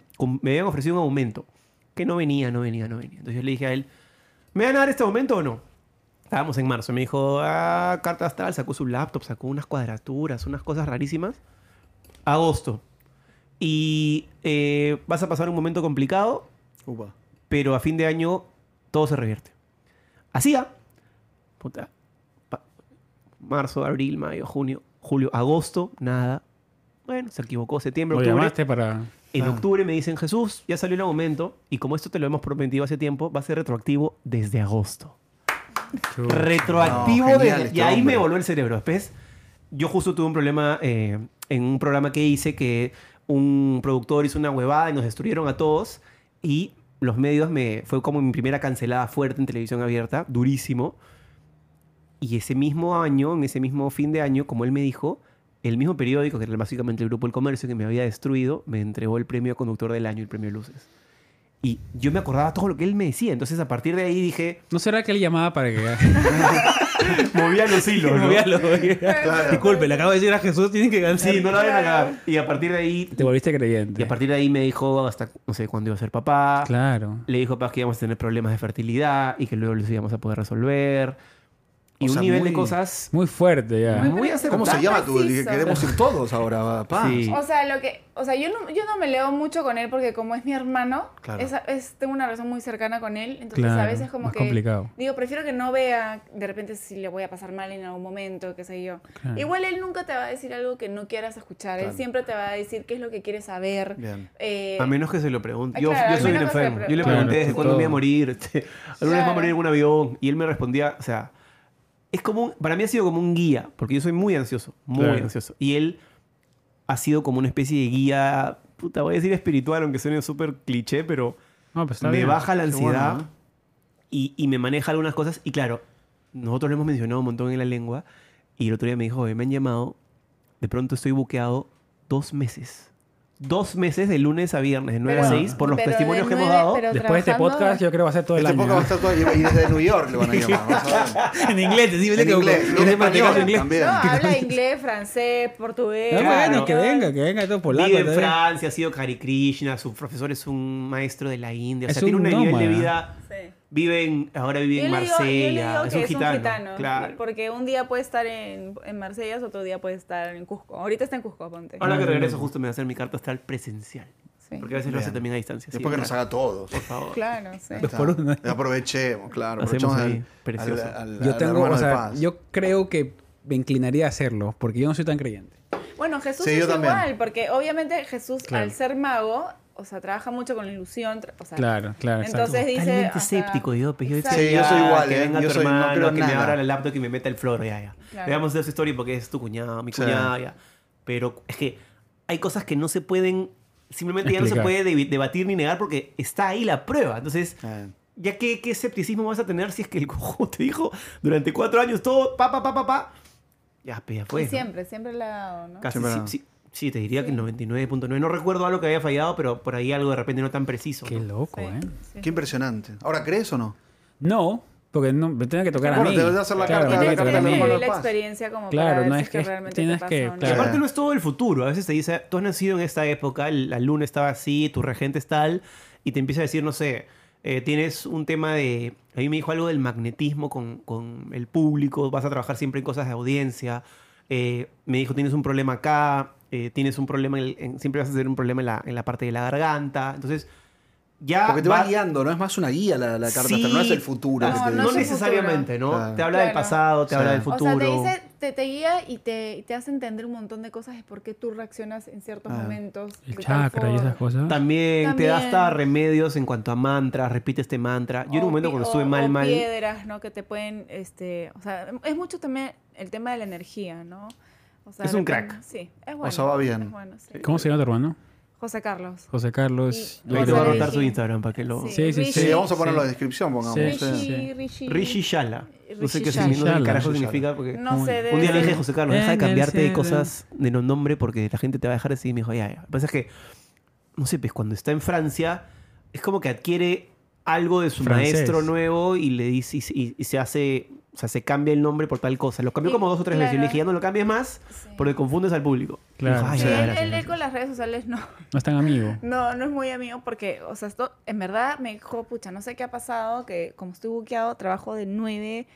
me habían ofrecido un aumento. Que no venía, no venía, no venía. Entonces yo le dije a él, ¿me van a dar este aumento o no? Estábamos en marzo. Me dijo, ah, carta astral, sacó su laptop, sacó unas cuadraturas, unas cosas rarísimas. Agosto. Y eh, vas a pasar un momento complicado, Upa. pero a fin de año todo se revierte. Hacía. Puta. marzo, abril, mayo, junio, julio, agosto, nada. Bueno, se equivocó, septiembre, lo octubre. llamaste para... En Ah. octubre me dicen, Jesús, ya salió el aumento y como esto te lo hemos prometido hace tiempo, va a ser retroactivo desde agosto. Retroactivo No, desde- este Y ahí hombre. me voló el cerebro. Después, yo justo tuve un problema eh, en un programa que hice que un productor hizo una huevada y nos destruyeron a todos y los medios me... Fue como mi primera cancelada fuerte en televisión abierta, durísimo. Y ese mismo año, en ese mismo fin de año, como él me dijo, el mismo periódico, que era básicamente el Grupo El Comercio, que me había destruido, me entregó el premio Conductor del Año, el premio Luces. Y yo me acordaba todo lo que él me decía. Entonces, a partir de ahí dije, ¿No será que él llamaba para que... movía los hilos, ¿no? Movía los- Claro. Disculpe, le acabo de decir a Jesús, tienen que ganar. Sí, no la vayan a cagar. Y a partir de ahí, Te volviste creyente. y a partir de ahí me dijo hasta, no sé, cuándo iba a ser papá. Claro. Le dijo papá que íbamos a tener problemas de fertilidad y que luego los íbamos a poder resolver. Y O un sea, nivel de muy- cosas Muy fuerte ya. muy. ¿Cómo se llama tú? preciso. Queremos ir todos ahora, pa. Sí. O sea, lo que, o sea, yo no, yo no me leo mucho con él porque como es mi hermano, Claro. es, es- tengo una relación muy cercana con él, entonces Claro, a veces como más que complicado. digo, prefiero que no vea de repente si le voy a pasar mal en algún momento, qué sé yo. Claro. Igual él nunca te va a decir algo que no quieras escuchar, él siempre te va a decir qué es lo que quiere saber. Bien. Eh, A menos que se lo pregunte. Ah, Yo, claro, yo soy un que enfermo. Yo le Claro, pregunté desde cuándo me iba a morir. ¿Alguna vez va a morir en un avión? Y él me respondía, o sea, es como un- para mí ha sido como un guía, porque yo soy muy ansioso, muy Claro. ansioso. Y él ha sido como una especie de guía, puta, voy a decir espiritual, aunque suene súper cliché, pero No, pues me bien. baja la ansiedad bueno, y, y me maneja algunas cosas. Y claro, nosotros lo hemos mencionado un montón en la lengua. Y el otro día me dijo, "Oye, me han llamado, de pronto estoy buqueado dos meses. Dos meses de lunes a viernes, de 9 a pero- 6, por los testimonios que hemos dado. Después de este podcast, yo creo que va a ser todo el Este año. poco va a estar todo. Y desde New York le van a llamar. a en inglés, te digo En inglés, y en español también. No, habla inglés, francés, portugués. Claro. bueno, que venga, que venga todo polaco. Vive en también. Francia, ha sido Kari Krishna, su profesor es un maestro de la India. O Es sea, tiene un nivel de vida. Sí. Vive en, ahora vive Yo en le digo- yo le Marsella. digo es, que un gitano, Claro. Porque un día puede estar en, en Marsella, otro día puede estar en Cusco. Ahorita está en Cusco, ponte. Ahora que Ah, regreso, justo me va a hacer mi carta astral presencial. Sí. Porque a veces lo hace también a distancia. Después que nos haga todos. Por favor. Claro, sí. Aprovechemos, claro. Aprovechemos ahí, al, precioso. al- al- Yo tengo, o sea, yo creo que me inclinaría a hacerlo, porque yo no soy tan creyente. Bueno, Jesús Sí, es igual, porque obviamente Jesús, Claro. al ser mago, o sea, trabaja mucho con la ilusión. O sea, Claro, claro, exacto. Entonces dice. Totalmente o sea, escéptico, yo, yo exacto. Sí, yo soy igual, Que ¿eh? venga Yo tu soy- no hermano, creo en que me nada. abra la laptop y me meta el flor, ya, ya. Claro. Veamos de su historia porque es tu cuñado, mi Sí. cuñada, ya. Pero es que hay cosas que no se pueden, simplemente ya no se Explicar. puede debatir ni negar porque está ahí la prueba. Entonces, Eh, ya qué, qué escepticismo vas a tener si es que el cojo te dijo durante cuatro años todo, pa, pa, pa, pa, pa. Ya, pues ya fue. Y ¿no? siempre, siempre le ha dado, ¿no? Casi, Siempre sí, no. Sí, te diría que el 99.9. No recuerdo algo que había fallado, pero por ahí algo de repente no tan preciso. Qué ¿no? loco, Sí, ¿eh? sí. Qué impresionante. ¿Ahora crees o no? No, porque no, me tiene que tocar a mí. te vas a hacer la Claro, carta- la carta vivir experiencia como Claro, para no es que que realmente tienes te pasa que-. Y claro. aparte no es todo el futuro. A veces te dice, tú has nacido en esta época, el- la luna estaba así, tu regente es tal, y te empieza a decir, no sé, Eh, tienes un tema de... A mí me dijo algo del magnetismo con, con el público, vas a trabajar siempre en cosas de audiencia. Eh, me dijo, tienes un problema acá, eh, tienes un problema, en, en- siempre vas a tener un problema en la, en la parte de la garganta. Entonces, ya... Porque te va va- guiando, no es más una guía la, la carta Sí. astral, no es el futuro. No, que No, te no no dice. es el necesariamente, ¿no? Claro. Te habla del pasado, te habla del O sea, futuro. te dice, te, te guía y te, y te hace entender un montón de cosas de por qué tú reaccionas en ciertos Ah. momentos. El chakra y esas cosas. También, te da hasta remedios en cuanto a mantras, repite este mantra. Yo en un momento cuando estuve mal, o mal... piedras, ¿no? Que te pueden, este, o sea, es mucho también el tema de la energía, ¿no? O sea, Es un crack. Sí, es bueno. sea, va bien. es bueno, sí. ¿Cómo se llama tu hermano? José Carlos. José Carlos. Y- te voy a anotar su. Instagram para que lo... Sí, sí, Sí, Sí, vamos a ponerlo sí. en la descripción, pongamos. Sí, sí. Rishi, Shala. No sé qué, significa, carajo significa porque... No sé, Un día le dije, ser- José Carlos, deja de cambiarte cielo. cosas de no nombre porque la gente te va a dejar así. Y me dijo, ya, ya. Lo que pasa es que, no sé, pues cuando está en Francia, es como que adquiere algo de su Francés. maestro nuevo y le dice, y, y- y se hace, o sea, se cambia el nombre por tal cosa. Lo cambió como dos o tres veces. Y le claro. dije, ya no lo cambies más Sí. porque confundes al público. Claro. dijo, "Ay, Sí, ya, él, él- él gracias". con las redes sociales no, No es tan amigo. no, no es muy amigo porque, o sea, esto en verdad me dijo, pucha, no sé qué ha pasado, que como estoy buqueado, trabajo de 9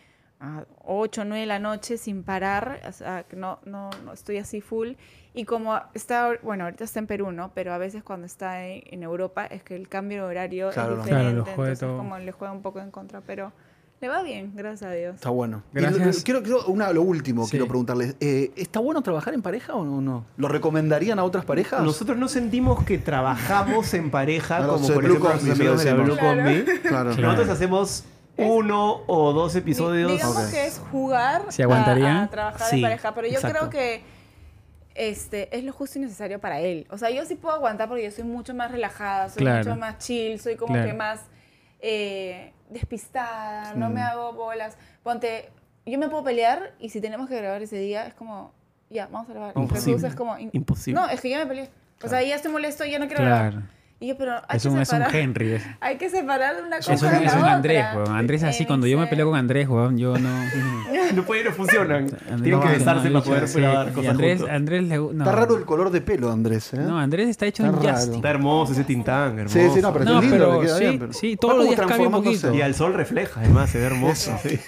a 8, 9 de la noche sin parar, o sea, que no, no, no estoy así full. Y como está, bueno, ahorita está en Perú, ¿no? Pero a veces cuando está en, en Europa es que el cambio de horario Claro, es diferente, Claro, lo juega entonces todo. como le juega un poco en contra, pero le va bien, gracias a Dios. Está bueno. Gracias. lo- quiero, quiero una, lo último, Sí. quiero preguntarles. eh, ¿Está bueno trabajar en pareja o no? ¿Lo recomendarían a otras parejas? Nosotros no sentimos que trabajamos en pareja, No, como por Blue ejemplo Combi, amigos de Blue decimos. Combi. Claro. Claro. Nosotros hacemos uno o dos episodios. Digamos que es jugar ¿Se aguantarían? A, a trabajar Sí, en pareja, pero yo exacto. creo que este es lo justo y necesario para él. O sea, yo sí puedo aguantar porque yo soy mucho más relajada, soy Claro. mucho más chill, soy como Claro. que más eh, despistada, no Mm. me hago bolas. Ponte, yo me puedo pelear y si tenemos que grabar ese día es como, ya, vamos a grabar. Imposible. Es como, in- Imposible. no, es que ya me peleé. O sea, ya estoy molesto, ya no quiero grabar. Claro. Y yo, pero hay Es que un, es un. Henry. Es, Hay que separar una cosa es un, de la es un otra. Andrés, weón. Andrés así, cuando yo me peleo con Andrés, weón, yo no... No pueden, no funcionan. Tienen que besarse no, para poder sí, grabar y cosas Andrés, juntos. Andrés le. Está raro el color de pelo, Andrés. ¿eh? No, Andrés está hecho Está en raro. Está hermoso ese tintán, hermoso. Sí, sí, no, pero No, es lindo, pero le queda sí, bien. pero- sí, todos los días cambia un poquito. Y al sol refleja, además, se ve hermoso. sí.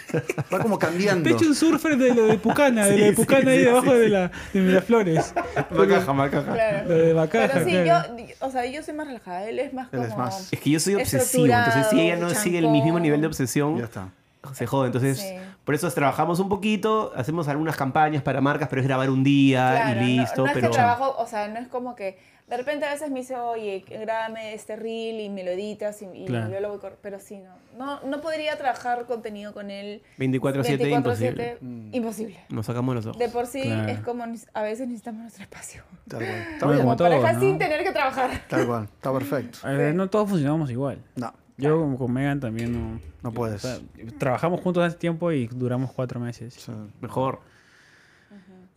Va como cambiando. Te he hecho un surfer de lo de Pucana, de lo de Pucana ahí debajo de, la, de Miraflores. Macaja, macaja. Lo de Bacaja, Pero sí, yo, o sea, yo soy más relajada, él es más Él como... es más- Es que yo soy obsesivo, entonces si ella no sigue el mismo nivel de obsesión, Ya está. Se jode. Entonces, Sí. por eso trabajamos un poquito, hacemos algunas campañas para marcas, pero es grabar un día Claro, y no- listo. No, es pero que trabajo, o sea, no es como que de repente a veces me dice, oye, grábame este reel y me lo editas y, y Claro. yo lo voy cor-". Pero sí, no. no. No podría trabajar contenido con él 24/7 imposible. 24/7, imposible. Nos sacamos los ojos. De por sí Claro. es como a veces necesitamos nuestro espacio. Tal cual. Bueno, bien. como todo, pareja ¿no? sin tener que trabajar. Tal cual. Está perfecto. Eh, no todos funcionamos igual. No, Yo como con Megan también no... no puedes. o sea, trabajamos juntos hace tiempo y duramos cuatro meses. Mejor.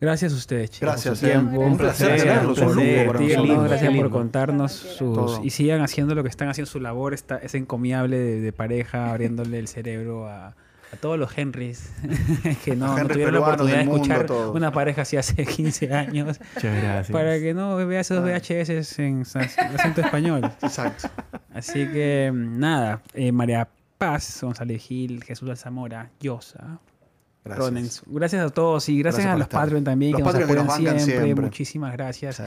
Gracias a ustedes, chicos. Gracias, por su tiempo. Un placer placer, tenerlos. Un lujo gracias por contarnos sus... Y sigan haciendo lo que están haciendo, su labor está, es encomiable de, de pareja, abriéndole el cerebro a, a todos los Henrys que no, Henrys tuvieron la oportunidad de mundo, escuchar una pareja así hace 15 años Muchas gracias. para que no vea esos VHS en ac- acento español. Exacto. Así que nada, eh, María Paz, González Gil, Jesús Alzamora, Yosa, Gracias. Ronens. Gracias a todos y gracias, Gracias a los estar. Patreon también Los que nos Patreon apoyan siempre. siempre. Muchísimas gracias. Sí.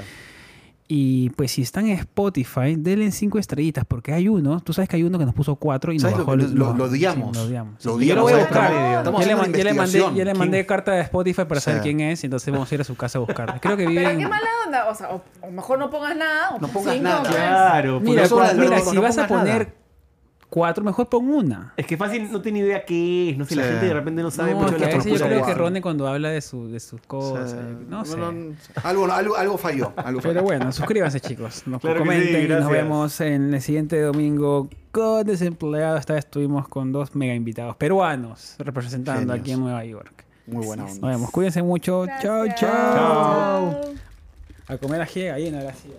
Y pues si están en Spotify, denle cinco estrellitas porque hay uno, tú sabes que hay uno que nos puso cuatro y nos ¿Sabes lo bajó que el- lo- lo odiamos? sí, lo odiamos. Lo Sí, yo lo odiamos, voy a ¿sabes? buscar. Estamos Ya le, ya le mandé, ya le mandé carta de Spotify para saber Sí. quién es, entonces vamos a ir a su casa a buscarla. Creo que vive Pero en- qué mala onda. O sea, o, o mejor no pongas nada. o No pongas cinco, nada. Claro, Mira, porque son las- cua- mira, no- si no vas a pongas nada. Cuatro, mejor pon una. Es que fácil no tiene idea qué es, no sé, la gente de repente no sabe No, mucho que de a la veces yo creo que Ronnie cuando habla de, su, de sus cosas, Sí. no sé. algo, algo, algo falló. Algo Pero bueno, suscríbanse chicos, nos Claro que sí, comenten y nos vemos en el siguiente domingo con Desempleado. Esta vez estuvimos con dos mega invitados peruanos representando Genios. aquí en Nueva York. Muy buena Nos onda. vemos, cuídense mucho. Chao. Chao. A comer ají, gallina, gracias.